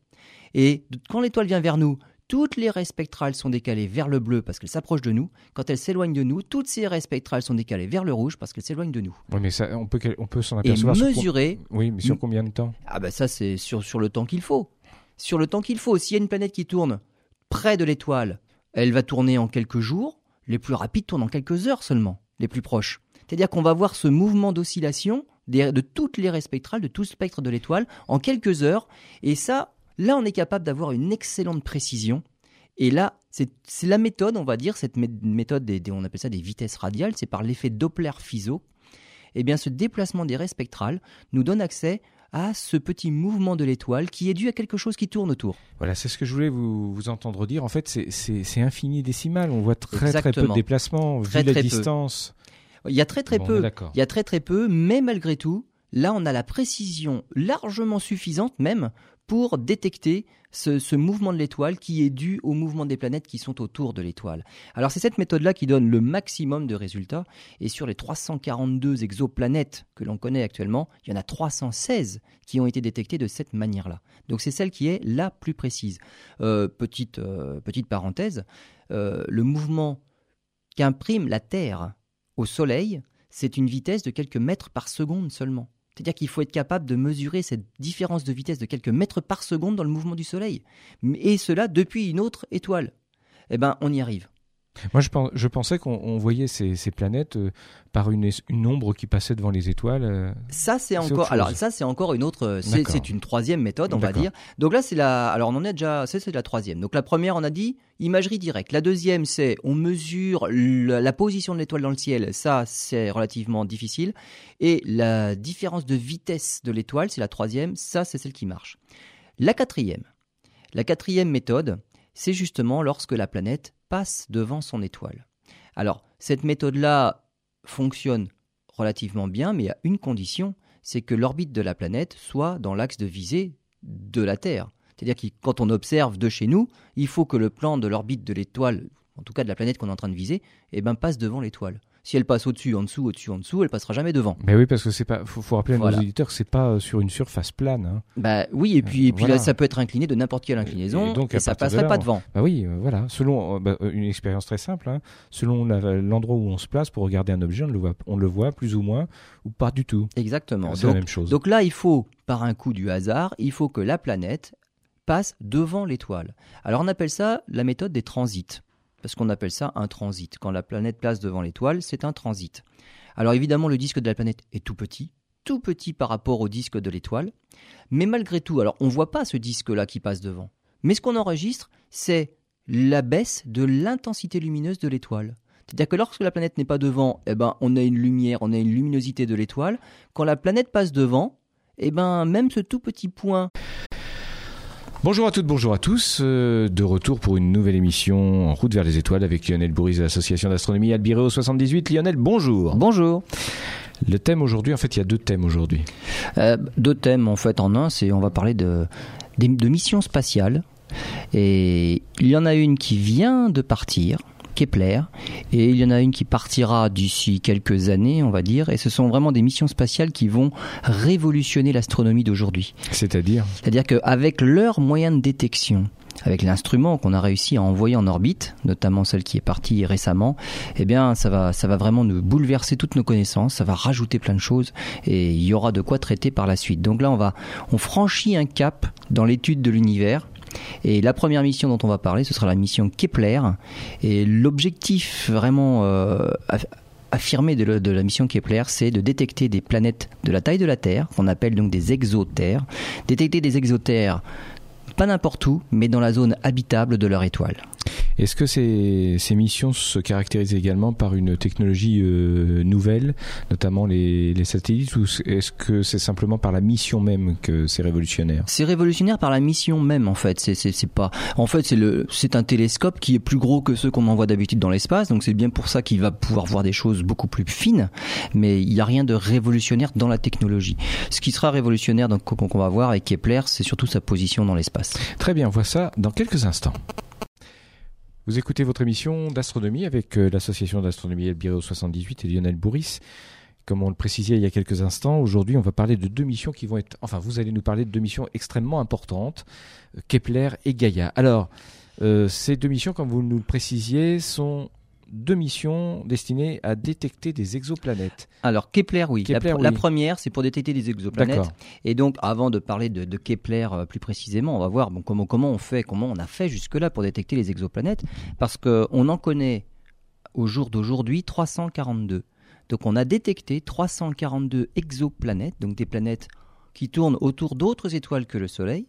[SPEAKER 2] et quand l'étoile vient vers nous, toutes les raies spectrales sont décalées vers le bleu parce qu'elles s'approchent de nous. Quand elle s'éloigne de nous, toutes ces raies spectrales sont décalées vers le rouge parce qu'elles s'éloignent de nous.
[SPEAKER 1] Oui, mais ça, on peut, on peut s'en
[SPEAKER 2] Et
[SPEAKER 1] apercevoir. sur co-
[SPEAKER 2] mesurer
[SPEAKER 1] Oui, mais sur combien de temps?
[SPEAKER 2] Ah bah ça c'est sur, sur le temps qu'il faut. Sur le temps qu'il faut. S'il y a une planète qui tourne près de l'étoile, elle va tourner en quelques jours. Les plus rapides tournent en quelques heures seulement, les plus proches. C'est-à-dire qu'on va voir ce mouvement d'oscillation de toutes les raies spectrales, de tout le spectre de l'étoile, en quelques heures. Et ça, là, on est capable d'avoir une excellente précision. Et là, c'est la méthode, on va dire, cette mé- méthode, des, des- on appelle ça des vitesses radiales, c'est par l'effet Doppler-Fizeau. Eh bien, ce déplacement des raies spectrales nous donne accès à ce petit mouvement de l'étoile qui est dû à quelque chose qui tourne autour.
[SPEAKER 1] Voilà, c'est ce que je voulais vous, vous entendre dire. En fait, c'est- infini décimal. On voit très très peu de déplacements,
[SPEAKER 2] Très,
[SPEAKER 1] vu la
[SPEAKER 2] très peu.
[SPEAKER 1] distance.
[SPEAKER 2] Il y a très très
[SPEAKER 1] Bon,
[SPEAKER 2] peu, il y a très très peu, mais malgré tout, là on a la précision largement suffisante même pour détecter ce, mouvement de l'étoile qui est dû au mouvement des planètes qui sont autour de l'étoile. Alors c'est cette méthode-là qui donne le maximum de résultats, et sur les 342 exoplanètes que l'on connaît actuellement, il y en a 316 qui ont été détectées de cette manière-là. Donc c'est celle qui est la plus précise. Euh, petite, euh, petite parenthèse, euh, le mouvement qu'imprime la Terre au Soleil, c'est une vitesse de quelques mètres par seconde seulement. C'est-à-dire qu'il faut être capable de mesurer cette différence de vitesse de quelques mètres par seconde dans le mouvement du Soleil. Et cela depuis une autre étoile. Eh ben, on y arrive.
[SPEAKER 1] Moi, je, pens- je pensais qu'on on voyait ces, ces planètes euh, par une, ombre qui passait devant les étoiles. euh.
[SPEAKER 2] Ça, c'est encore. Alors, ça, c'est encore une autre. C'est
[SPEAKER 1] D'accord.
[SPEAKER 2] c'est une troisième méthode, on va dire. Donc là, c'est la. Alors, on en est déjà. C'est c'est la troisième. Donc la première, on a dit imagerie directe. La deuxième, c'est on mesure le- la position de l'étoile dans le ciel. Ça, c'est relativement difficile. Et la différence de vitesse de l'étoile, c'est la troisième. Ça, c'est celle qui marche. La quatrième. La quatrième méthode, c'est justement lorsque la planète passe devant son étoile. Alors, cette méthode-là fonctionne relativement bien, mais à une condition, c'est que l'orbite de la planète soit dans l'axe de visée de la Terre. C'est-à-dire que quand on observe de chez nous, il faut que le plan de l'orbite de l'étoile, en tout cas de la planète qu'on est en train de viser, eh ben, passe devant l'étoile. Si elle passe au-dessus, en dessous, au-dessus, en dessous, elle passera jamais devant.
[SPEAKER 1] Mais oui, parce que c'est pas. Faut, faut rappeler à
[SPEAKER 2] Voilà.
[SPEAKER 1] nos auditeurs que c'est pas euh, sur une surface plane. hein.
[SPEAKER 2] Bah oui, et puis, et puis
[SPEAKER 1] Voilà.
[SPEAKER 2] là, ça peut être incliné de n'importe quelle inclinaison,
[SPEAKER 1] Et
[SPEAKER 2] et,
[SPEAKER 1] donc, à
[SPEAKER 2] ça
[SPEAKER 1] de
[SPEAKER 2] passerait
[SPEAKER 1] là,
[SPEAKER 2] pas devant.
[SPEAKER 1] Bah oui, euh, voilà. Selon euh, bah, une expérience très simple, hein, selon l'endroit où on se place pour regarder un objet, on le voit, on le voit plus ou moins ou pas du tout.
[SPEAKER 2] Exactement.
[SPEAKER 1] C'est la même chose.
[SPEAKER 2] donc là, il faut, par un coup du hasard, il faut que la planète passe devant l'étoile. Alors on appelle ça la méthode des transits, parce qu'on appelle ça un transit. Quand la planète passe devant l'étoile, c'est un transit. Alors évidemment, le disque de la planète est tout petit, tout petit par rapport au disque de l'étoile, mais malgré tout, alors on voit pas ce disque-là qui passe devant. Mais ce qu'on enregistre, c'est la baisse de l'intensité lumineuse de l'étoile. C'est-à-dire que lorsque la planète n'est pas devant, eh ben, on a une lumière, on a une luminosité de l'étoile. Quand la planète passe devant, eh ben, même ce tout petit point.
[SPEAKER 1] Bonjour à toutes, bonjour à tous. Euh, de retour pour une nouvelle émission en route vers les étoiles avec Lionel Bourris de l'association d'astronomie Albireo 78. Lionel, bonjour.
[SPEAKER 2] Bonjour.
[SPEAKER 1] Le thème aujourd'hui, en fait, il y a deux thèmes aujourd'hui.
[SPEAKER 2] Euh, deux thèmes en fait en un, c'est on va parler de, de, de missions spatiales. Et il y en a une qui vient de partir, Kepler, et il y en a une qui partira d'ici quelques années, on va dire, et ce sont vraiment des missions spatiales qui vont révolutionner l'astronomie d'aujourd'hui.
[SPEAKER 1] C'est-à-dire
[SPEAKER 2] C'est-à-dire qu'avec leurs moyens de détection, avec l'instrument qu'on a réussi à envoyer en orbite, notamment celle qui est partie récemment, eh bien, ça va, ça va vraiment nous bouleverser toutes nos connaissances, ça va rajouter plein de choses et il y aura de quoi traiter par la suite. Donc là, on va, on franchit un cap dans l'étude de l'univers et la première mission dont on va parler, ce sera la mission Kepler. Et l'objectif vraiment euh, affirmé de, de, la mission Kepler, c'est de détecter des planètes de la taille de la Terre, qu'on appelle donc des exotères. Détecter des exotères pas n'importe où, mais dans la zone habitable de leur étoile.
[SPEAKER 1] Est-ce que ces, ces, missions se caractérisent également par une technologie euh, nouvelle, notamment les, les, satellites, ou est-ce que c'est simplement par la mission même que c'est révolutionnaire?
[SPEAKER 2] C'est révolutionnaire par la mission même, en fait. C'est pas. En fait, c'est le, c'est un télescope qui est plus gros que ceux qu'on envoie d'habitude dans l'espace, donc c'est bien pour ça qu'il va pouvoir voir des choses beaucoup plus fines. Mais il n'y a rien de révolutionnaire dans la technologie. Ce qui sera révolutionnaire, donc qu'on va voir avec Kepler, c'est surtout sa position dans l'espace.
[SPEAKER 1] Très bien, on voit ça dans quelques instants. Vous écoutez votre émission d'astronomie avec euh, l'association d'astronomie Elbireo 78 et Lionel Bourris. Comme on le précisait il y a quelques instants, aujourd'hui on va parler de deux missions qui vont être... Enfin, vous allez nous parler de deux missions extrêmement importantes, Kepler et Gaïa. Alors, euh, ces deux missions, comme vous nous le précisiez, sont deux missions destinées à détecter des exoplanètes.
[SPEAKER 2] Alors Kepler, oui. Kepler, la, oui. la, première, c'est pour détecter des exoplanètes. Et donc, avant de parler de, de Kepler euh, plus précisément, on va voir bon, comment, comment on fait, comment on a fait jusque-là pour détecter les exoplanètes, parce qu'on en connaît au jour d'aujourd'hui 342. Donc, on a détecté 342 exoplanètes, donc des planètes qui tournent autour d'autres étoiles que le Soleil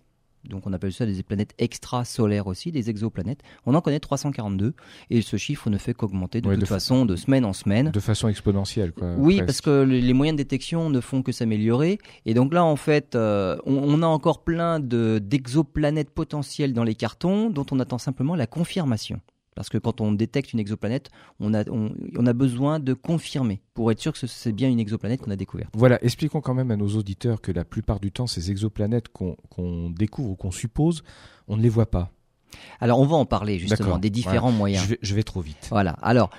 [SPEAKER 2] donc on appelle ça des planètes extrasolaires aussi, des exoplanètes. On en connaît 342 et ce chiffre ne fait qu'augmenter de
[SPEAKER 1] Ouais,
[SPEAKER 2] toute
[SPEAKER 1] de fa-
[SPEAKER 2] façon de semaine en semaine.
[SPEAKER 1] De façon exponentielle, quoi.
[SPEAKER 2] Oui,
[SPEAKER 1] presque.
[SPEAKER 2] parce que les moyens de détection ne font que s'améliorer. Et donc là, en fait, euh, on, on a encore plein de- d'exoplanètes potentielles dans les cartons dont on attend simplement la confirmation. Parce que quand on détecte une exoplanète, on a, on, on a besoin de confirmer pour être sûr que ce- c'est bien une exoplanète qu'on a découverte.
[SPEAKER 1] Voilà, expliquons quand même à nos auditeurs que la plupart du temps, ces exoplanètes qu'on qu'on découvre ou qu'on suppose, on ne les voit pas.
[SPEAKER 2] Alors, on va en parler justement des différents moyens.
[SPEAKER 1] Je vais, je vais trop vite.
[SPEAKER 2] Voilà. Alors,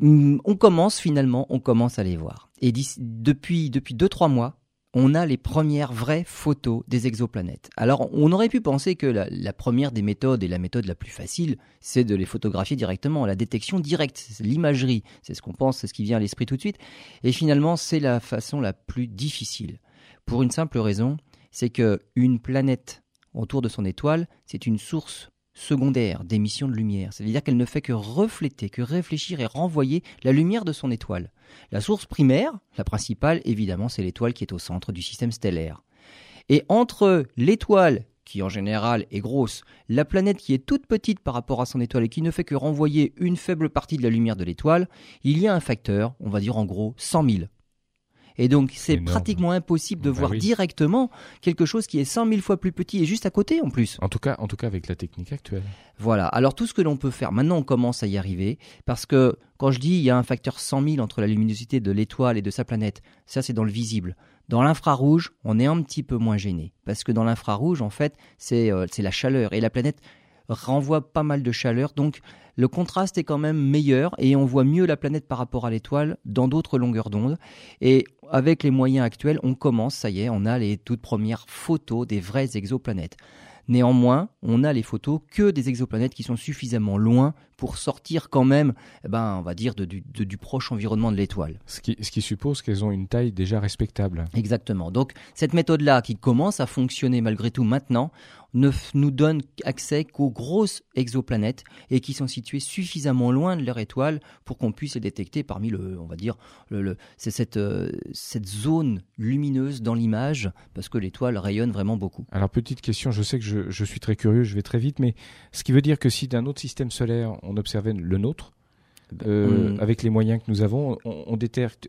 [SPEAKER 2] hum, on commence finalement, on commence à les voir. Et depuis depuis deux trois mois, on a les premières vraies photos des exoplanètes. Alors, on aurait pu penser que la, première des méthodes et la méthode la plus facile, c'est de les photographier directement, la détection directe, l'imagerie, c'est ce qu'on pense, c'est ce qui vient à l'esprit tout de suite. Et finalement, c'est la façon la plus difficile. Pour une simple raison, c'est que une planète autour de son étoile, c'est une source secondaire d'émission de lumière. C'est-à-dire qu'elle ne fait que refléter, que réfléchir et renvoyer la lumière de son étoile. La source primaire, la principale, évidemment, c'est l'étoile qui est au centre du système stellaire. Et entre l'étoile, qui en général est grosse, la planète qui est toute petite par rapport à son étoile et qui ne fait que renvoyer une faible partie de la lumière de l'étoile, il y a un facteur, on va dire en gros 100 000. Et donc c'est pratiquement impossible de
[SPEAKER 1] Bah
[SPEAKER 2] voir
[SPEAKER 1] oui.
[SPEAKER 2] directement quelque chose qui est 100 000 fois plus petit et juste à côté en plus.
[SPEAKER 1] En tout cas, en tout cas avec la technique actuelle.
[SPEAKER 2] Voilà. Alors tout ce que l'on peut faire, maintenant on commence à y arriver, parce que quand je dis il y a un facteur 100 000 entre la luminosité de l'étoile et de sa planète, ça c'est dans le visible. Dans l'infrarouge, on est un petit peu moins gêné, parce que dans l'infrarouge, en fait, c'est euh, c'est la chaleur et la planète renvoie pas mal de chaleur, donc le contraste est quand même meilleur et on voit mieux la planète par rapport à l'étoile dans d'autres longueurs d'onde. Et avec les moyens actuels, on commence, ça y est, on a les toutes premières photos des vraies exoplanètes. Néanmoins, on a les photos que des exoplanètes qui sont suffisamment loin pour sortir quand même, eh ben, on va dire, de- du, de- du proche environnement de l'étoile.
[SPEAKER 1] Ce qui, ce qui suppose qu'elles ont une taille déjà respectable.
[SPEAKER 2] Exactement. Donc cette méthode-là qui commence à fonctionner malgré tout maintenant, ne nous donne accès qu'aux grosses exoplanètes et qui sont situées suffisamment loin de leur étoile pour qu'on puisse les détecter parmi le, on va dire, le, c'est cette, euh, cette zone lumineuse dans l'image parce que l'étoile rayonne vraiment beaucoup.
[SPEAKER 1] Alors petite question, je sais que je, je suis très curieux, je vais très vite, mais ce qui veut dire que si d'un autre système solaire on observait le nôtre, euh, avec les moyens que nous avons, on,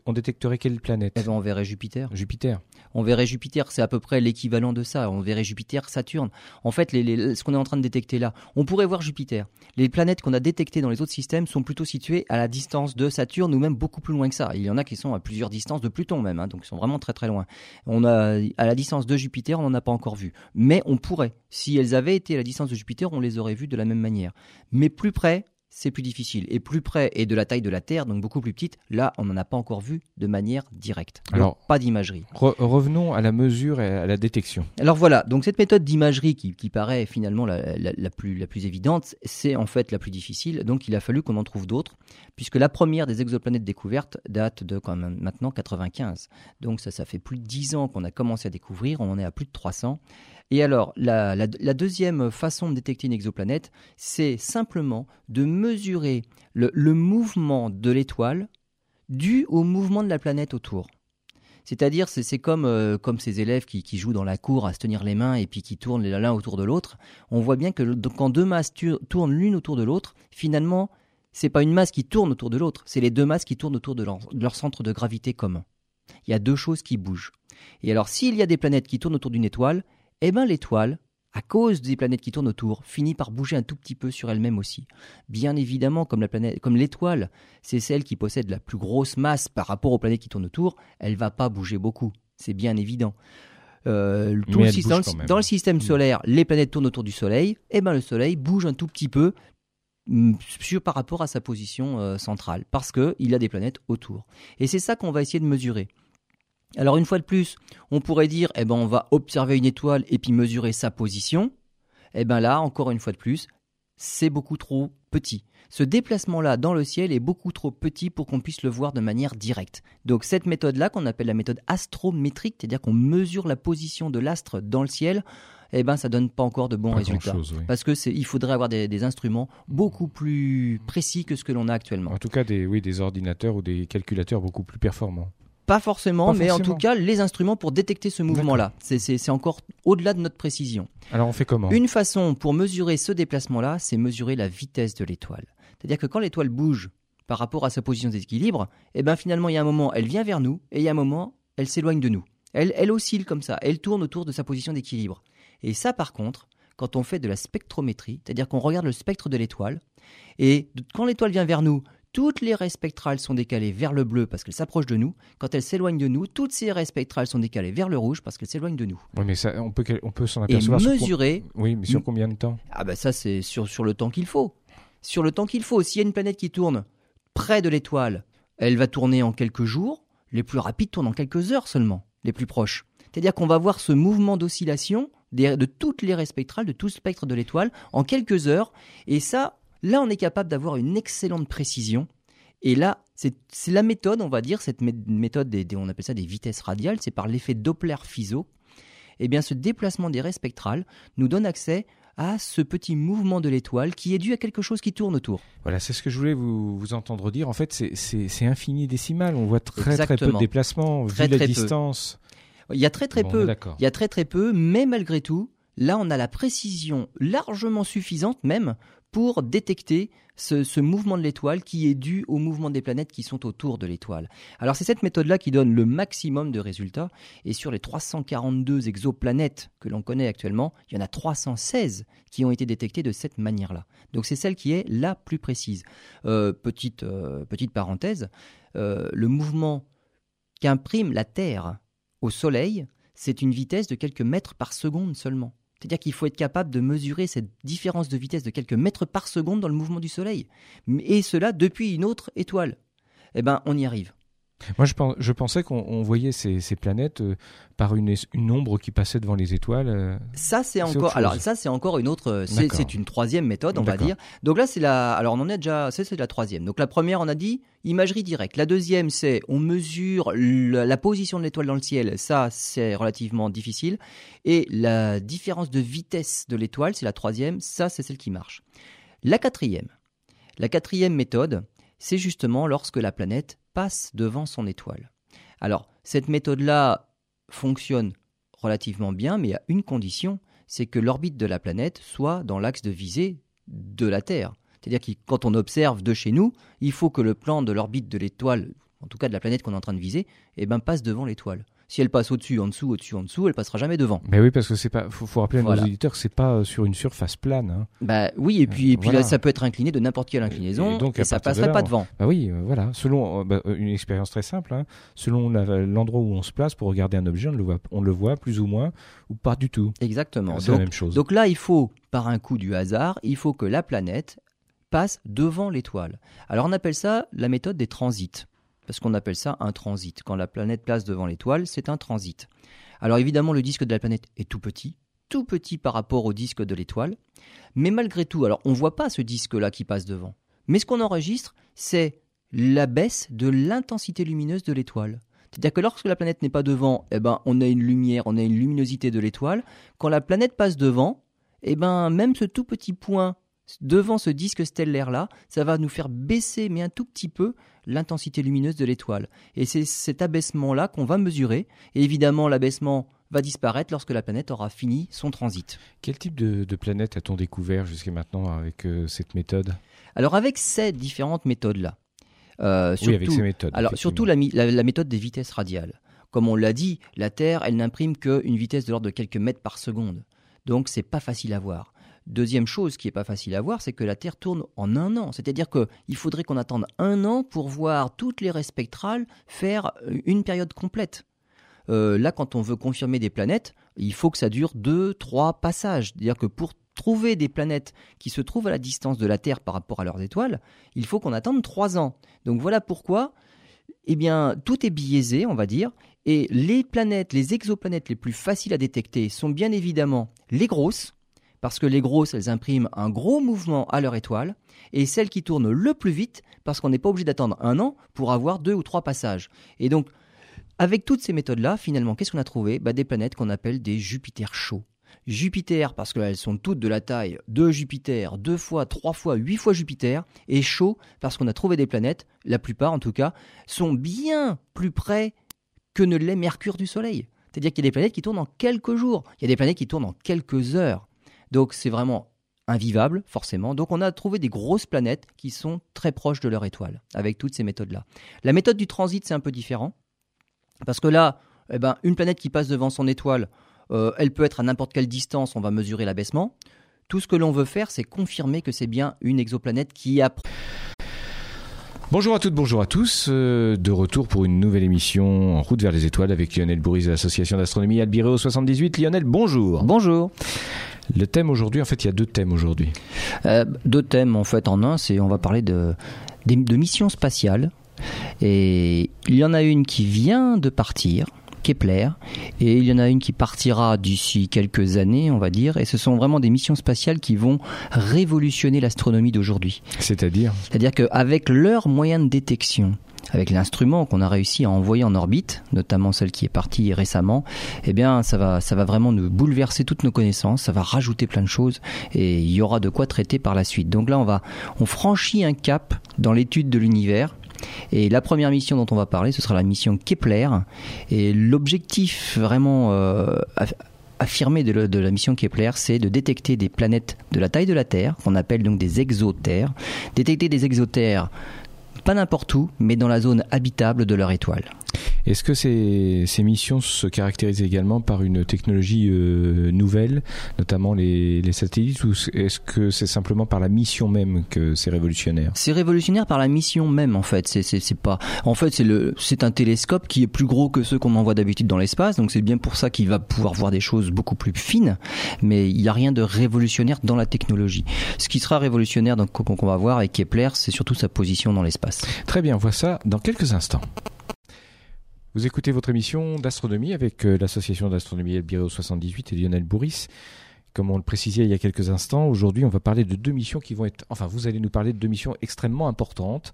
[SPEAKER 1] on, détecterait quelle planète?
[SPEAKER 2] Eh ben, On verrait Jupiter.
[SPEAKER 1] Jupiter.
[SPEAKER 2] On verrait Jupiter, c'est à peu près l'équivalent de ça. On verrait Jupiter, Saturne. En fait, les, ce qu'on est en train de détecter là, on pourrait voir Jupiter. Les planètes qu'on a détectées dans les autres systèmes sont plutôt situées à la distance de Saturne ou même beaucoup plus loin que ça. Il y en a qui sont à plusieurs distances de Pluton même, hein, donc ils sont vraiment très très loin. On a à la distance de Jupiter, on n'en a pas encore vu, mais on pourrait. Si elles avaient été à la distance de Jupiter, on les aurait vues de la même manière. Mais plus près, c'est plus difficile. Et plus près et de la taille de la Terre, donc beaucoup plus petite, là, on n'en a pas encore vu de manière directe. Alors, pas d'imagerie.
[SPEAKER 1] revenons à la mesure et à la détection.
[SPEAKER 2] Alors voilà, donc cette méthode d'imagerie qui, paraît finalement la, plus, la plus évidente, c'est en fait la plus difficile. Donc il a fallu qu'on en trouve d'autres, puisque la première des exoplanètes découvertes date de quand même maintenant 95. Donc ça, ça fait plus de 10 ans qu'on a commencé à découvrir, on en est à plus de 300. Et alors, la, deuxième façon de détecter une exoplanète, c'est simplement de mesurer le, mouvement de l'étoile dû au mouvement de la planète autour. C'est-à-dire, c'est comme, euh, comme ces élèves qui, jouent dans la cour à se tenir les mains et puis qui tournent l'un autour de l'autre. On voit bien que quand deux masses tournent l'une autour de l'autre, finalement, c'est pas une masse qui tourne autour de l'autre, c'est les deux masses qui tournent autour de leur centre de gravité commun. Il y a deux choses qui bougent. Et alors, s'il y a des planètes qui tournent autour d'une étoile, eh bien l'étoile, à cause des planètes qui tournent autour, finit par bouger un tout petit peu sur elle-même aussi. Bien évidemment, comme la planète, comme l'étoile, c'est celle qui possède la plus grosse masse par rapport aux planètes qui tournent autour, elle va pas bouger beaucoup. C'est bien évident. Euh, dans, le, système mm. solaire, les planètes tournent autour du Soleil, et eh ben le Soleil bouge un tout petit peu mm, par rapport à sa position euh, centrale, parce qu'il a des planètes autour. Et c'est ça qu'on va essayer de mesurer. Alors une fois de plus, on pourrait dire, eh ben on va observer une étoile et puis mesurer sa position. Eh ben là, encore une fois de plus, c'est beaucoup trop petit. Ce déplacement-là dans le ciel est beaucoup trop petit pour qu'on puisse le voir de manière directe. Donc cette méthode-là, qu'on appelle la méthode astrométrique, c'est-à-dire qu'on mesure la position de l'astre dans le ciel, eh ben ça donne pas encore de bons résultats. Parce que il faudrait avoir des, instruments beaucoup plus précis que ce que l'on a actuellement.
[SPEAKER 1] En tout cas, des, oui, des ordinateurs ou des calculateurs beaucoup plus performants.
[SPEAKER 2] Pas forcément, mais en tout cas, les instruments pour détecter ce mouvement-là. C'est encore au-delà de notre précision.
[SPEAKER 1] Alors on fait comment?
[SPEAKER 2] Une façon pour mesurer ce déplacement-là, c'est mesurer la vitesse de l'étoile. C'est-à-dire que quand l'étoile bouge par rapport à sa position d'équilibre, eh ben finalement, il y a un moment, elle vient vers nous, et il y a un moment, elle s'éloigne de nous. Elle, elle oscille comme ça, elle tourne autour de sa position d'équilibre. Et ça, par contre, quand on fait de la spectrométrie, c'est-à-dire qu'on regarde le spectre de l'étoile, et quand l'étoile vient vers nous, toutes les raies spectrales sont décalées vers le bleu parce qu'elles s'approchent de nous. Quand elles s'éloignent de nous, toutes ces raies spectrales sont décalées vers le rouge parce qu'elles s'éloignent de nous.
[SPEAKER 1] Oui, mais ça, on peut, on peut s'en apercevoir.
[SPEAKER 2] Et mesurer.
[SPEAKER 1] Oui, mais sur combien de temps?
[SPEAKER 2] Ah ben ça, c'est sur, sur le temps qu'il faut. Sur le temps qu'il faut. S'il y a une planète qui tourne près de l'étoile, elle va tourner en quelques jours. Les plus rapides tournent en quelques heures seulement, les plus proches. C'est-à-dire qu'on va voir ce mouvement d'oscillation de toutes les raies spectrales, de tout le spectre de l'étoile, en quelques heures. Et ça, Là, on est capable d'avoir une excellente précision. Et là, c'est la méthode, on va dire, cette méthode, des, on appelle ça des vitesses radiales, c'est par l'effet Doppler-Fizeau. Eh bien, ce déplacement des raies spectrales nous donne accès à ce petit mouvement de l'étoile qui est dû à quelque chose qui tourne autour.
[SPEAKER 1] Voilà, c'est ce que je voulais vous, vous entendre dire. En fait, c'est infini décimal. On voit très très peu de déplacements vu la distance.
[SPEAKER 2] Il y a très très peu. Il y a très très peu, mais malgré tout, là, on a la précision largement suffisante même pour détecter ce, mouvement de l'étoile qui est dû au mouvement des planètes qui sont autour de l'étoile. Alors c'est cette méthode-là qui donne le maximum de résultats. Et sur les 342 exoplanètes que l'on connaît actuellement, il y en a 316 qui ont été détectées de cette manière-là. Donc c'est celle qui est la plus précise. Euh, petite, euh, petite parenthèse, euh, le mouvement qu'imprime la Terre au Soleil, c'est une vitesse de quelques mètres par seconde seulement. C'est-à-dire qu'il faut être capable de mesurer cette différence de vitesse de quelques mètres par seconde dans le mouvement du Soleil. Et cela depuis une autre étoile. Eh bien, on y arrive.
[SPEAKER 1] Moi, je, je pensais qu'on voyait ces, ces planètes euh, par une, une, ombre qui passait devant les étoiles. Euh,
[SPEAKER 2] ça, c'est encore. Alors, ça, c'est encore une autre. C'est une troisième méthode, on va dire. Donc là, c'est la. Alors, on en est déjà. C'est la troisième. Donc la première, on a dit imagerie directe. La deuxième, c'est on mesure la position de l'étoile dans le ciel. Ça, c'est relativement difficile. Et la différence de vitesse de l'étoile, c'est la troisième. Ça, c'est celle qui marche. La quatrième. La quatrième méthode, c'est justement lorsque la planète passe devant son étoile. Alors, cette méthode-là fonctionne relativement bien, mais à une condition, c'est que l'orbite de la planète soit dans l'axe de visée de la Terre. C'est-à-dire que quand on observe de chez nous, il faut que le plan de l'orbite de l'étoile, en tout cas de la planète qu'on est en train de viser, eh ben, passe devant l'étoile. Si elle passe au-dessus, en dessous, au-dessus, en dessous, elle passera jamais devant.
[SPEAKER 1] Mais oui, parce que c'est pas. Faut, rappeler à nos auditeurs que c'est pas euh, sur une surface plane. Hein.
[SPEAKER 2] Bah oui, et puis, et puis là, ça peut être incliné de n'importe quelle inclinaison, et, donc, ça passerait pas devant.
[SPEAKER 1] Bah oui, euh, voilà. Selon euh, bah, une expérience très simple, hein. selon l'endroit où on se place pour regarder un objet, on le voit, on le voit plus ou moins ou pas du tout.
[SPEAKER 2] Exactement. C'est la même chose. Donc là, il faut, par un coup du hasard, il faut que la planète passe devant l'étoile. Alors on appelle ça la méthode des transits parce qu'on appelle ça un transit. Quand la planète passe devant l'étoile, c'est un transit. Alors évidemment, le disque de la planète est tout petit, tout petit par rapport au disque de l'étoile, mais malgré tout, alors on ne voit pas ce disque-là qui passe devant. Mais ce qu'on enregistre, c'est la baisse de l'intensité lumineuse de l'étoile. C'est-à-dire que lorsque la planète n'est pas devant, eh ben, on a une lumière, on a une luminosité de l'étoile. Quand la planète passe devant, eh ben, même ce tout petit point devant ce disque stellaire-là, ça va nous faire baisser, mais un tout petit peu, l'intensité lumineuse de l'étoile. Et c'est cet abaissement-là qu'on va mesurer. Et évidemment, l'abaissement va disparaître lorsque la planète aura fini son transit.
[SPEAKER 1] Quel type de, de planète a-t-on découvert jusqu'à maintenant avec euh, cette méthode?
[SPEAKER 2] Alors avec ces différentes méthodes-là.
[SPEAKER 1] Euh, oui, avec ces méthodes.
[SPEAKER 2] Alors surtout la, la, méthode des vitesses radiales. Comme on l'a dit, la Terre, elle n'imprime qu'une vitesse de l'ordre de quelques mètres par seconde. Donc c'est pas facile à voir. Deuxième chose qui n'est pas facile à voir, c'est que la Terre tourne en un an. C'est-à-dire qu'il faudrait qu'on attende un an pour voir toutes les raies spectrales faire euh, une période complète. Euh, là, quand on veut confirmer des planètes, il faut que ça dure deux, trois passages. C'est-à-dire que pour trouver des planètes qui se trouvent à la distance de la Terre par rapport à leurs étoiles, il faut qu'on attende trois ans. Donc voilà pourquoi, eh bien, tout est biaisé, on va dire, et les planètes, les exoplanètes les plus faciles à détecter sont bien évidemment les grosses, parce que les grosses, elles impriment un gros mouvement à leur étoile, et celles qui tournent le plus vite, parce qu'on n'est pas obligé d'attendre un an pour avoir deux ou trois passages. Et donc, avec toutes ces méthodes-là, finalement, qu'est-ce qu'on a trouvé? Bah, Des planètes qu'on appelle des Jupiters chauds. Jupiter, parce qu'elles sont toutes de la taille de Jupiter, deux fois, trois fois, huit fois Jupiter, et chaud, parce qu'on a trouvé des planètes, la plupart en tout cas, sont bien plus près que ne l'est Mercure du Soleil. C'est-à-dire qu'il y a des planètes qui tournent en quelques jours, il y a des planètes qui tournent en quelques heures. Donc c'est vraiment invivable, forcément. Donc on a trouvé des grosses planètes qui sont très proches de leur étoile, avec toutes ces méthodes-là. La méthode du transit, c'est un peu différent, parce que là, eh ben, une planète qui passe devant son étoile, euh, elle peut être à n'importe quelle distance, on va mesurer l'abaissement. Tout ce que l'on veut faire, c'est confirmer que c'est bien une exoplanète qui approche.
[SPEAKER 1] Bonjour à toutes, bonjour à tous. Euh, de retour pour une nouvelle émission en route vers les étoiles avec Lionel Bourris de l'association d'astronomie Albireo 78. Lionel, bonjour.
[SPEAKER 2] Bonjour.
[SPEAKER 1] Le thème aujourd'hui, en fait, il y a deux thèmes aujourd'hui.
[SPEAKER 2] Euh, deux thèmes en fait en un, c'est on va parler de, de, missions spatiales. Et il y en a une qui vient de partir, Kepler, et il y en a une qui partira d'ici quelques années, on va dire, et ce sont vraiment des missions spatiales qui vont révolutionner l'astronomie d'aujourd'hui.
[SPEAKER 1] C'est-à-dire?
[SPEAKER 2] C'est-à-dire qu'avec leurs moyens de détection, avec l'instrument qu'on a réussi à envoyer en orbite, notamment celle qui est partie récemment, eh bien, ça va, ça va vraiment nous bouleverser toutes nos connaissances, ça va rajouter plein de choses et il y aura de quoi traiter par la suite. Donc là, on va, on franchit un cap dans l'étude de l'univers. Et la première mission dont on va parler, ce sera la mission Kepler. Et l'objectif vraiment euh, affirmé de, de, la mission Kepler, c'est de détecter des planètes de la taille de la Terre, qu'on appelle donc des exotères. Détecter des exotères pas n'importe où, mais dans la zone habitable de leur étoile.
[SPEAKER 1] Est-ce que ces, ces, missions se caractérisent également par une technologie euh, nouvelle, notamment les, les, satellites, ou est-ce que c'est simplement par la mission même que c'est révolutionnaire?
[SPEAKER 2] C'est révolutionnaire par la mission même, en fait. C'est pas. En fait, c'est le, c'est un télescope qui est plus gros que ceux qu'on envoie d'habitude dans l'espace, donc c'est bien pour ça qu'il va pouvoir voir des choses beaucoup plus fines. Mais il n'y a rien de révolutionnaire dans la technologie. Ce qui sera révolutionnaire, donc qu'on va voir avec Kepler, c'est surtout sa position dans l'espace.
[SPEAKER 1] Très bien, on voit ça dans quelques instants. Vous écoutez votre émission d'astronomie avec euh, l'association d'astronomie Elbireo 78 et Lionel Bourris. Comme on le précisait il y a quelques instants, aujourd'hui on va parler de deux missions qui vont être... Enfin, vous allez nous parler de deux missions extrêmement importantes,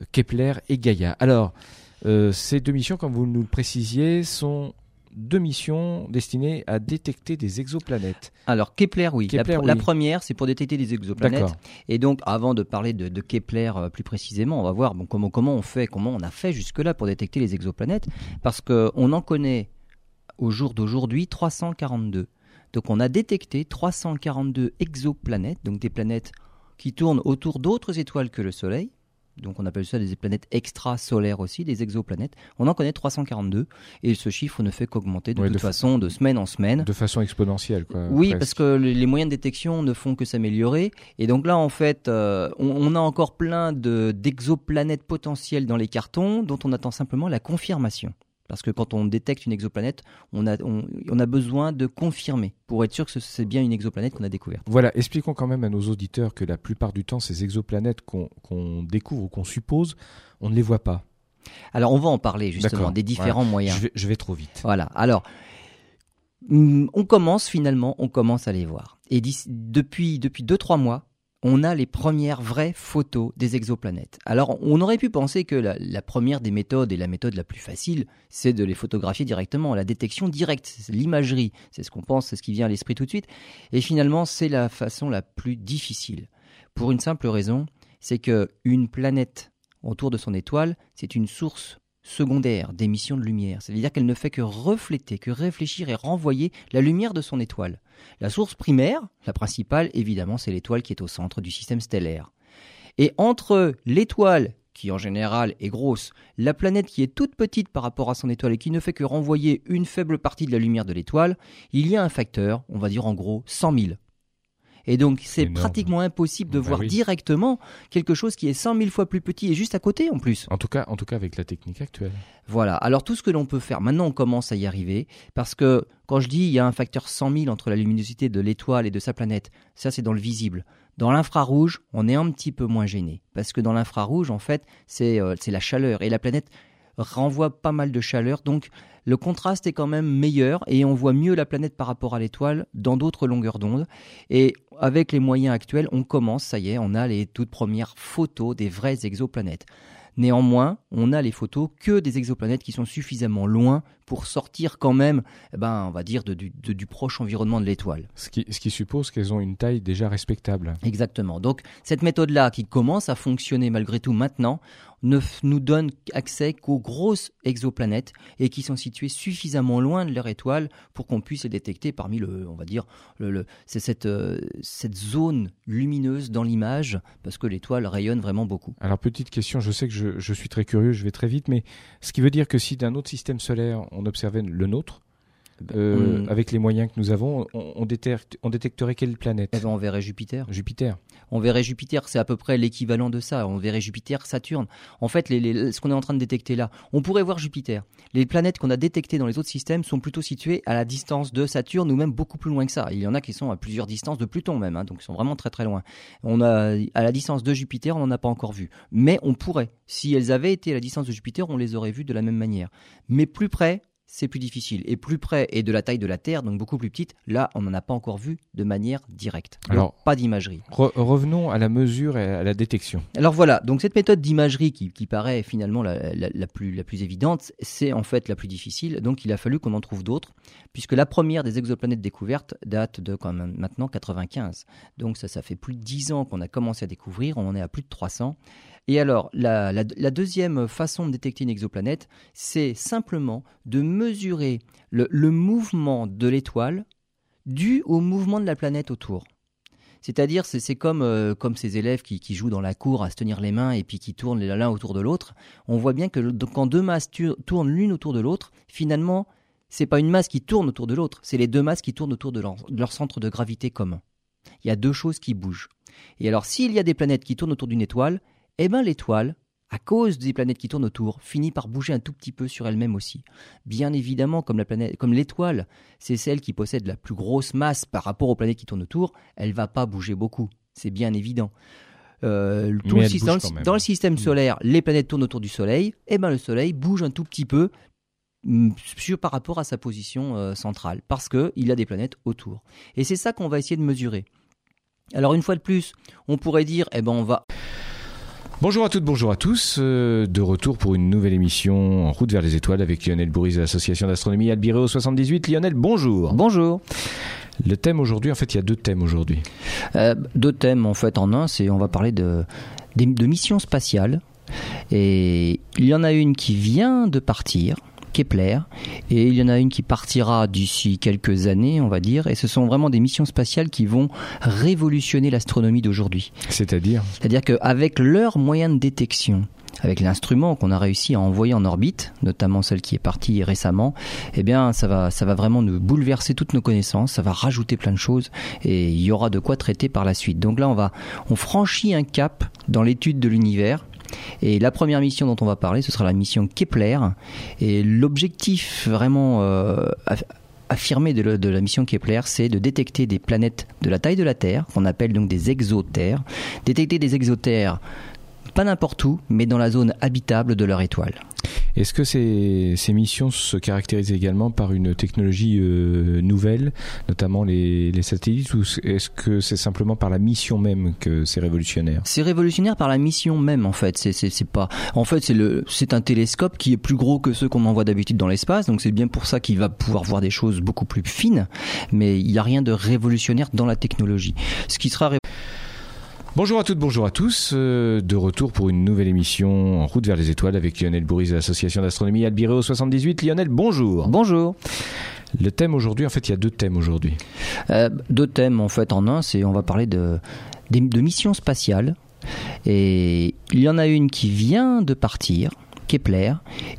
[SPEAKER 1] euh, Kepler et Gaïa. Alors, euh, ces deux missions, comme vous nous le précisiez, sont deux missions destinées à détecter des exoplanètes.
[SPEAKER 2] Alors Kepler, oui.
[SPEAKER 1] Kepler,
[SPEAKER 2] la,
[SPEAKER 1] oui.
[SPEAKER 2] la première, c'est pour détecter des exoplanètes. Et donc, avant de parler de, de Kepler euh, plus précisément, on va voir bon, comment, comment on fait, comment on a fait jusque-là pour détecter les exoplanètes, parce qu'on en connaît au jour d'aujourd'hui 342. Donc, on a détecté 342 exoplanètes, donc des planètes qui tournent autour d'autres étoiles que le Soleil. Donc, on appelle ça des planètes extrasolaires aussi, des exoplanètes. On en connaît 342, et ce chiffre ne fait qu'augmenter de
[SPEAKER 1] Ouais,
[SPEAKER 2] toute
[SPEAKER 1] de fa-
[SPEAKER 2] façon de semaine en semaine.
[SPEAKER 1] De façon exponentielle, quoi.
[SPEAKER 2] Oui,
[SPEAKER 1] presque.
[SPEAKER 2] parce que les moyens de détection ne font que s'améliorer. Et donc là, en fait, euh, on, on a encore plein de- d'exoplanètes potentielles dans les cartons dont on attend simplement la confirmation. Parce que quand on détecte une exoplanète, on a, on, on a besoin de confirmer pour être sûr que ce- c'est bien une exoplanète qu'on a découverte.
[SPEAKER 1] Voilà, expliquons quand même à nos auditeurs que la plupart du temps, ces exoplanètes qu'on découvre ou qu'on suppose, on ne les voit pas.
[SPEAKER 2] Alors, on va en parler justement des différents moyens.
[SPEAKER 1] Je vais, je vais trop vite.
[SPEAKER 2] Voilà. Alors, hum, on commence finalement, on commence à les voir. Et depuis depuis deux trois mois, on a les premières vraies photos des exoplanètes. Alors, on aurait pu penser que la, première des méthodes et la méthode la plus facile, c'est de les photographier directement, la détection directe, l'imagerie, c'est ce qu'on pense, c'est ce qui vient à l'esprit tout de suite. Et finalement, c'est la façon la plus difficile. Pour une simple raison, c'est que une planète autour de son étoile, c'est une source secondaire d'émission de lumière. C'est-à-dire qu'elle ne fait que refléter, que réfléchir et renvoyer la lumière de son étoile. La source primaire, la principale, évidemment, c'est l'étoile qui est au centre du système stellaire. Et entre l'étoile, qui en général est grosse, la planète qui est toute petite par rapport à son étoile et qui ne fait que renvoyer une faible partie de la lumière de l'étoile, il y a un facteur, on va dire en gros 100 000. Et donc c'est pratiquement impossible de
[SPEAKER 1] Bah
[SPEAKER 2] voir
[SPEAKER 1] oui.
[SPEAKER 2] directement quelque chose qui est 100 000 fois plus petit et juste à côté en plus.
[SPEAKER 1] En tout cas, en tout cas avec la technique actuelle.
[SPEAKER 2] Voilà, alors tout ce que l'on peut faire, maintenant on commence à y arriver, parce que quand je dis il y a un facteur 100 000 entre la luminosité de l'étoile et de sa planète, ça c'est dans le visible. Dans l'infrarouge, on est un petit peu moins gêné, parce que dans l'infrarouge, en fait, c'est euh, c'est la chaleur, et la planète renvoie pas mal de chaleur, donc le contraste est quand même meilleur, et on voit mieux la planète par rapport à l'étoile dans d'autres longueurs d'onde. Et avec les moyens actuels, on commence, ça y est, on a les toutes premières photos des vraies exoplanètes. Néanmoins, on a les photos que des exoplanètes qui sont suffisamment loin pour sortir quand même, eh ben, on va dire, de- du, de- du proche environnement de l'étoile.
[SPEAKER 1] Ce qui, ce qui suppose qu'elles ont une taille déjà respectable.
[SPEAKER 2] Exactement. Donc cette méthode-là, qui commence à fonctionner malgré tout maintenant, ne nous donne accès qu'aux grosses exoplanètes et qui sont situées suffisamment loin de leur étoile pour qu'on puisse les détecter parmi le, on va dire, le, le- c'est cette, euh, cette zone lumineuse dans l'image parce que l'étoile rayonne vraiment beaucoup.
[SPEAKER 1] Alors petite question, je sais que je, je suis très curieux, je vais très vite, mais ce qui veut dire que si d'un autre système solaire on observait le nôtre, euh,
[SPEAKER 2] on-
[SPEAKER 1] avec les moyens que nous avons, on, on détecte- on détecterait quelle planète?
[SPEAKER 2] Eh ben, on verrait Jupiter.
[SPEAKER 1] Jupiter.
[SPEAKER 2] On verrait Jupiter, c'est à peu près l'équivalent de ça. On verrait Jupiter, Saturne. En fait, ce qu'on est en train de détecter là, on pourrait voir Jupiter. Les planètes qu'on a détectées dans les autres systèmes sont plutôt situées à la distance de Saturne ou même beaucoup plus loin que ça. Il y en a qui sont à plusieurs distances de Pluton même, hein, donc ils sont vraiment très très loin. On a à la distance de Jupiter, on n'en a pas encore vu, mais on pourrait. Si elles avaient été à la distance de Jupiter, on les aurait vues de la même manière. Mais plus près, c'est plus difficile. Et plus près et de la taille de la Terre, donc beaucoup plus petite, là, on n'en a pas encore vu de manière directe. Donc,
[SPEAKER 1] Alors-
[SPEAKER 2] pas d'imagerie.
[SPEAKER 1] Re- revenons à la mesure et à la détection.
[SPEAKER 2] Alors voilà, donc cette méthode d'imagerie qui, qui paraît finalement la, la- la plus, la plus évidente, c'est en fait la plus difficile. Donc il a fallu qu'on en trouve d'autres, puisque la première des exoplanètes découvertes date de quand même maintenant 95. Donc ça, ça fait plus de 10 ans qu'on a commencé à découvrir, on en est à plus de 300. Et alors, la, deuxième façon de détecter une exoplanète, c'est simplement de mesurer le, mouvement de l'étoile dû au mouvement de la planète autour. C'est-à-dire, c'est comme, euh, comme ces élèves qui, qui jouent dans la cour à se tenir les mains et puis qui tournent l'un autour de l'autre. On voit bien que quand deux masses tournent l'une autour de l'autre, finalement, c'est pas une masse qui tourne autour de l'autre, c'est les deux masses qui tournent autour de leur, de leur centre de gravité commun. Il y a deux choses qui bougent. Et alors, s'il y a des planètes qui tournent autour d'une étoile, eh ben l'étoile, à cause des planètes qui tournent autour, finit par bouger un tout petit peu sur elle-même aussi. Bien évidemment, comme la planète, comme l'étoile, c'est celle qui possède la plus grosse masse par rapport aux planètes qui tournent autour, elle va pas bouger beaucoup. C'est bien évident. Euh, tout le dans, le, dans système
[SPEAKER 1] Mm.
[SPEAKER 2] solaire, les planètes tournent autour du Soleil, et ben le Soleil bouge un tout petit peu sur, par rapport à sa position euh, centrale, parce qu'il a des planètes autour. Et c'est ça qu'on va essayer de mesurer. Alors une fois de plus, on pourrait dire, eh ben on va...
[SPEAKER 1] Bonjour à toutes, bonjour à tous. euh, de retour pour une nouvelle émission en route vers les étoiles avec Lionel Bourris de l'association d'astronomie Albireo 78. Lionel, bonjour.
[SPEAKER 2] Bonjour.
[SPEAKER 1] Le thème aujourd'hui, en fait, il y a deux thèmes aujourd'hui.
[SPEAKER 2] Euh, deux thèmes en fait en un, c'est on va parler de, missions spatiales. Et il y en a une qui vient de partir, Kepler, et il y en a une qui partira d'ici quelques années, on va dire. Et ce sont vraiment des missions spatiales qui vont révolutionner l'astronomie d'aujourd'hui.
[SPEAKER 1] C'est-à-dire?
[SPEAKER 2] C'est-à-dire qu'avec leurs moyens de détection, avec l'instrument qu'on a réussi à envoyer en orbite, notamment celle qui est partie récemment, eh bien, ça va, ça va vraiment nous bouleverser toutes nos connaissances, ça va rajouter plein de choses et il y aura de quoi traiter par la suite. Donc là, on va, on franchit un cap dans l'étude de l'univers. Et la première mission dont on va parler, ce sera la mission Kepler. Et l'objectif vraiment euh, aff- affirmé de, de la mission Kepler, c'est de détecter des planètes de la taille de la Terre, qu'on appelle donc des exotères. Détecter des exotères pas n'importe où, mais dans la zone habitable de leur étoile.
[SPEAKER 1] Est-ce que ces, missions se caractérisent également par une technologie euh, nouvelle, notamment les, les satellites, ou est-ce que c'est simplement par la mission même que c'est révolutionnaire?
[SPEAKER 2] C'est révolutionnaire par la mission même en fait. C'est pas. En fait c'est le c'est un télescope qui est plus gros que ceux qu'on envoie d'habitude dans l'espace. Donc c'est bien pour ça qu'il va pouvoir voir des choses beaucoup plus fines. Mais il n'y a rien de révolutionnaire dans la technologie. Ce qui sera
[SPEAKER 1] Bonjour à toutes, bonjour à tous. euh, de retour pour une nouvelle émission en route vers les étoiles avec Lionel Bourris de l'association d'astronomie Albireo 78. Lionel, bonjour.
[SPEAKER 2] Bonjour.
[SPEAKER 1] Le thème aujourd'hui, en fait, il y a deux thèmes aujourd'hui.
[SPEAKER 2] Euh, deux thèmes en fait en un, c'est on va parler de, missions spatiales. Et il y en a une qui vient de partir, Kepler,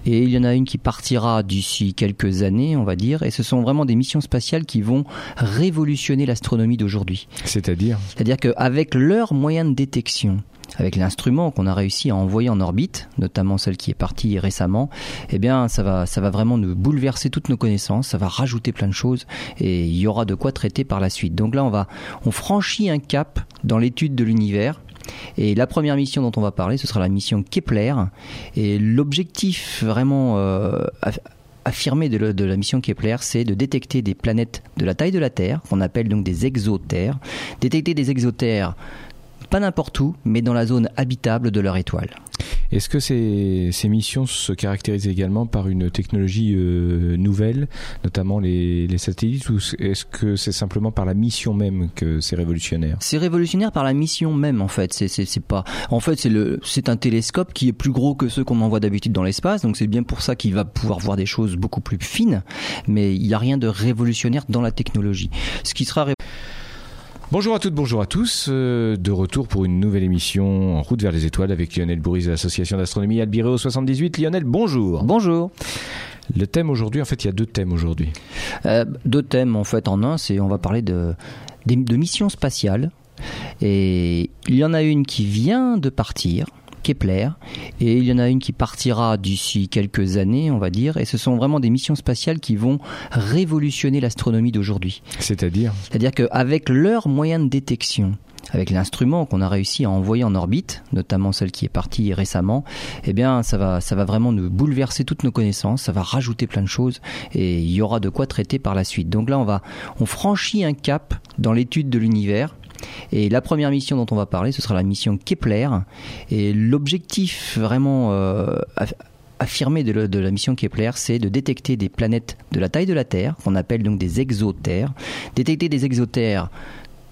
[SPEAKER 2] et il y en a une qui partira d'ici quelques années, on va dire. Et ce sont vraiment des missions spatiales qui vont révolutionner l'astronomie d'aujourd'hui.
[SPEAKER 1] C'est-à-dire
[SPEAKER 2] C'est-à-dire qu'avec leurs moyens de détection, avec l'instrument qu'on a réussi à envoyer en orbite, notamment celle qui est partie récemment, eh bien, ça va, ça va vraiment nous bouleverser toutes nos connaissances, ça va rajouter plein de choses et il y aura de quoi traiter par la suite. Donc là, on va, on franchit un cap dans l'étude de l'univers. Et la première mission dont on va parler, ce sera la mission Kepler. Et l'objectif vraiment euh, aff- affirmé de la mission Kepler, c'est de détecter des planètes de la taille de la Terre, qu'on appelle donc des exotères. Détecter des exotères pas n'importe où, mais dans la zone habitable de leur étoile.
[SPEAKER 1] Est-ce que ces, ces missions se caractérisent également par une technologie euh, nouvelle, notamment les, les satellites, ou est-ce que c'est simplement par la mission même que c'est révolutionnaire?
[SPEAKER 2] C'est révolutionnaire par la mission même en fait. C'est pas. En fait c'est le c'est un télescope qui est plus gros que ceux qu'on envoie d'habitude dans l'espace. Donc c'est bien pour ça qu'il va pouvoir voir des choses beaucoup plus fines. Mais il n'y a rien de révolutionnaire dans la technologie. Ce qui sera ré-
[SPEAKER 1] Bonjour à toutes, bonjour à tous. euh, de retour pour une nouvelle émission en route vers les étoiles avec Lionel Bourris de l'association d'astronomie Albireo 78. Lionel, bonjour.
[SPEAKER 2] Bonjour.
[SPEAKER 1] Le thème aujourd'hui, en fait, il y a deux thèmes aujourd'hui.
[SPEAKER 2] Euh, deux thèmes en fait en un, c'est on va parler de, de missions spatiales. Et il y en a une qui vient de partir, Kepler, et il y en a une qui partira d'ici quelques années, on va dire. Et ce sont vraiment des missions spatiales qui vont révolutionner l'astronomie d'aujourd'hui.
[SPEAKER 1] C'est-à-dire?
[SPEAKER 2] C'est-à-dire qu'avec leurs moyens de détection, avec l'instrument qu'on a réussi à envoyer en orbite, notamment celle qui est partie récemment, eh bien, ça va, ça va vraiment nous bouleverser toutes nos connaissances, ça va rajouter plein de choses et il y aura de quoi traiter par la suite. Donc là, on va, on franchit un cap dans l'étude de l'univers. Et la première mission dont on va parler, ce sera la mission Kepler. Et l'objectif vraiment euh, aff- affirmé de, de la mission Kepler, c'est de détecter des planètes de la taille de la Terre, qu'on appelle donc des exotères. Détecter des exotères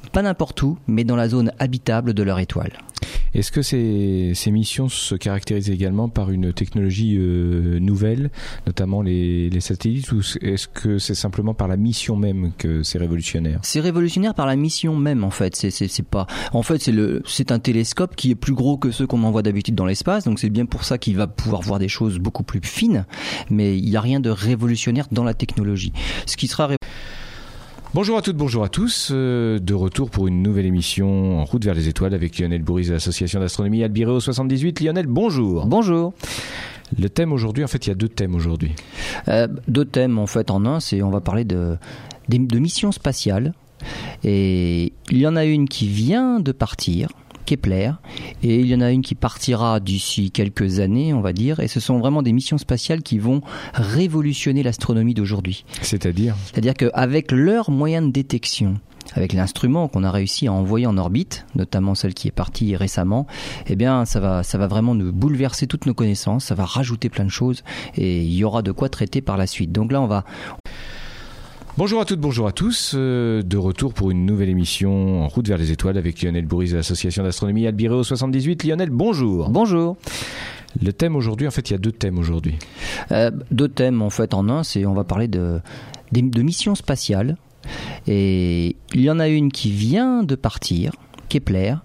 [SPEAKER 2] pas n'importe où, mais dans la zone habitable de leur étoile.
[SPEAKER 1] Est-ce que ces, ces missions se caractérisent également par une technologie euh, nouvelle, notamment les, les satellites, ou est-ce que c'est simplement par la mission même que c'est révolutionnaire?
[SPEAKER 2] C'est révolutionnaire par la mission même en fait. C'est pas. En fait c'est le c'est un télescope qui est plus gros que ceux qu'on envoie d'habitude dans l'espace. Donc c'est bien pour ça qu'il va pouvoir voir des choses beaucoup plus fines. Mais il n'y a rien de révolutionnaire dans la technologie. Ce qui sera
[SPEAKER 1] Bonjour à toutes, bonjour à tous. euh, de retour pour une nouvelle émission en route vers les étoiles avec Lionel Bourris de l'association d'astronomie Albireo 78. Lionel, bonjour.
[SPEAKER 2] Bonjour.
[SPEAKER 1] Le thème aujourd'hui, en fait, il y a deux thèmes aujourd'hui.
[SPEAKER 2] Euh, deux thèmes en fait en un, c'est on va parler de, missions spatiales. Et il y en a une qui vient de partir, Kepler, et il y en a une qui partira d'ici quelques années, on va dire, et ce sont vraiment des missions spatiales qui vont révolutionner l'astronomie d'aujourd'hui.
[SPEAKER 1] C'est-à-dire
[SPEAKER 2] C'est-à-dire qu'avec leurs moyens de détection, avec l'instrument qu'on a réussi à envoyer en orbite, notamment celle qui est partie récemment, eh bien, ça va, ça va vraiment nous bouleverser toutes nos connaissances, ça va rajouter plein de choses et il y aura de quoi traiter par la suite. Donc là, on va.
[SPEAKER 1] Bonjour à toutes, bonjour à tous. Euh, de retour pour une nouvelle émission en route vers les étoiles avec Lionel Bourris de l'association d'astronomie Albireo 78. Lionel, bonjour.
[SPEAKER 2] Bonjour.
[SPEAKER 1] Le thème aujourd'hui, en fait, il y a deux thèmes aujourd'hui.
[SPEAKER 2] Euh, deux thèmes en fait en un, c'est on va parler de, de, de missions spatiales. Et il y en a une qui vient de partir, Kepler,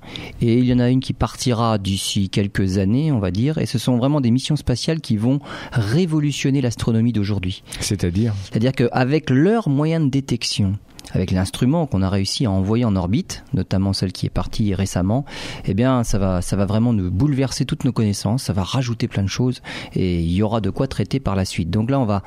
[SPEAKER 2] et il y en a une qui partira d'ici quelques années, on va dire, et ce sont vraiment des missions spatiales qui vont révolutionner l'astronomie d'aujourd'hui.
[SPEAKER 1] C'est-à-dire
[SPEAKER 2] C'est-à-dire qu'avec leurs moyens de détection, avec l'instrument qu'on a réussi à envoyer en orbite, notamment celle qui est partie récemment, eh bien, ça va, ça va vraiment nous bouleverser toutes nos connaissances, ça va rajouter plein de choses et il y aura de quoi traiter par la suite. Donc là, on va,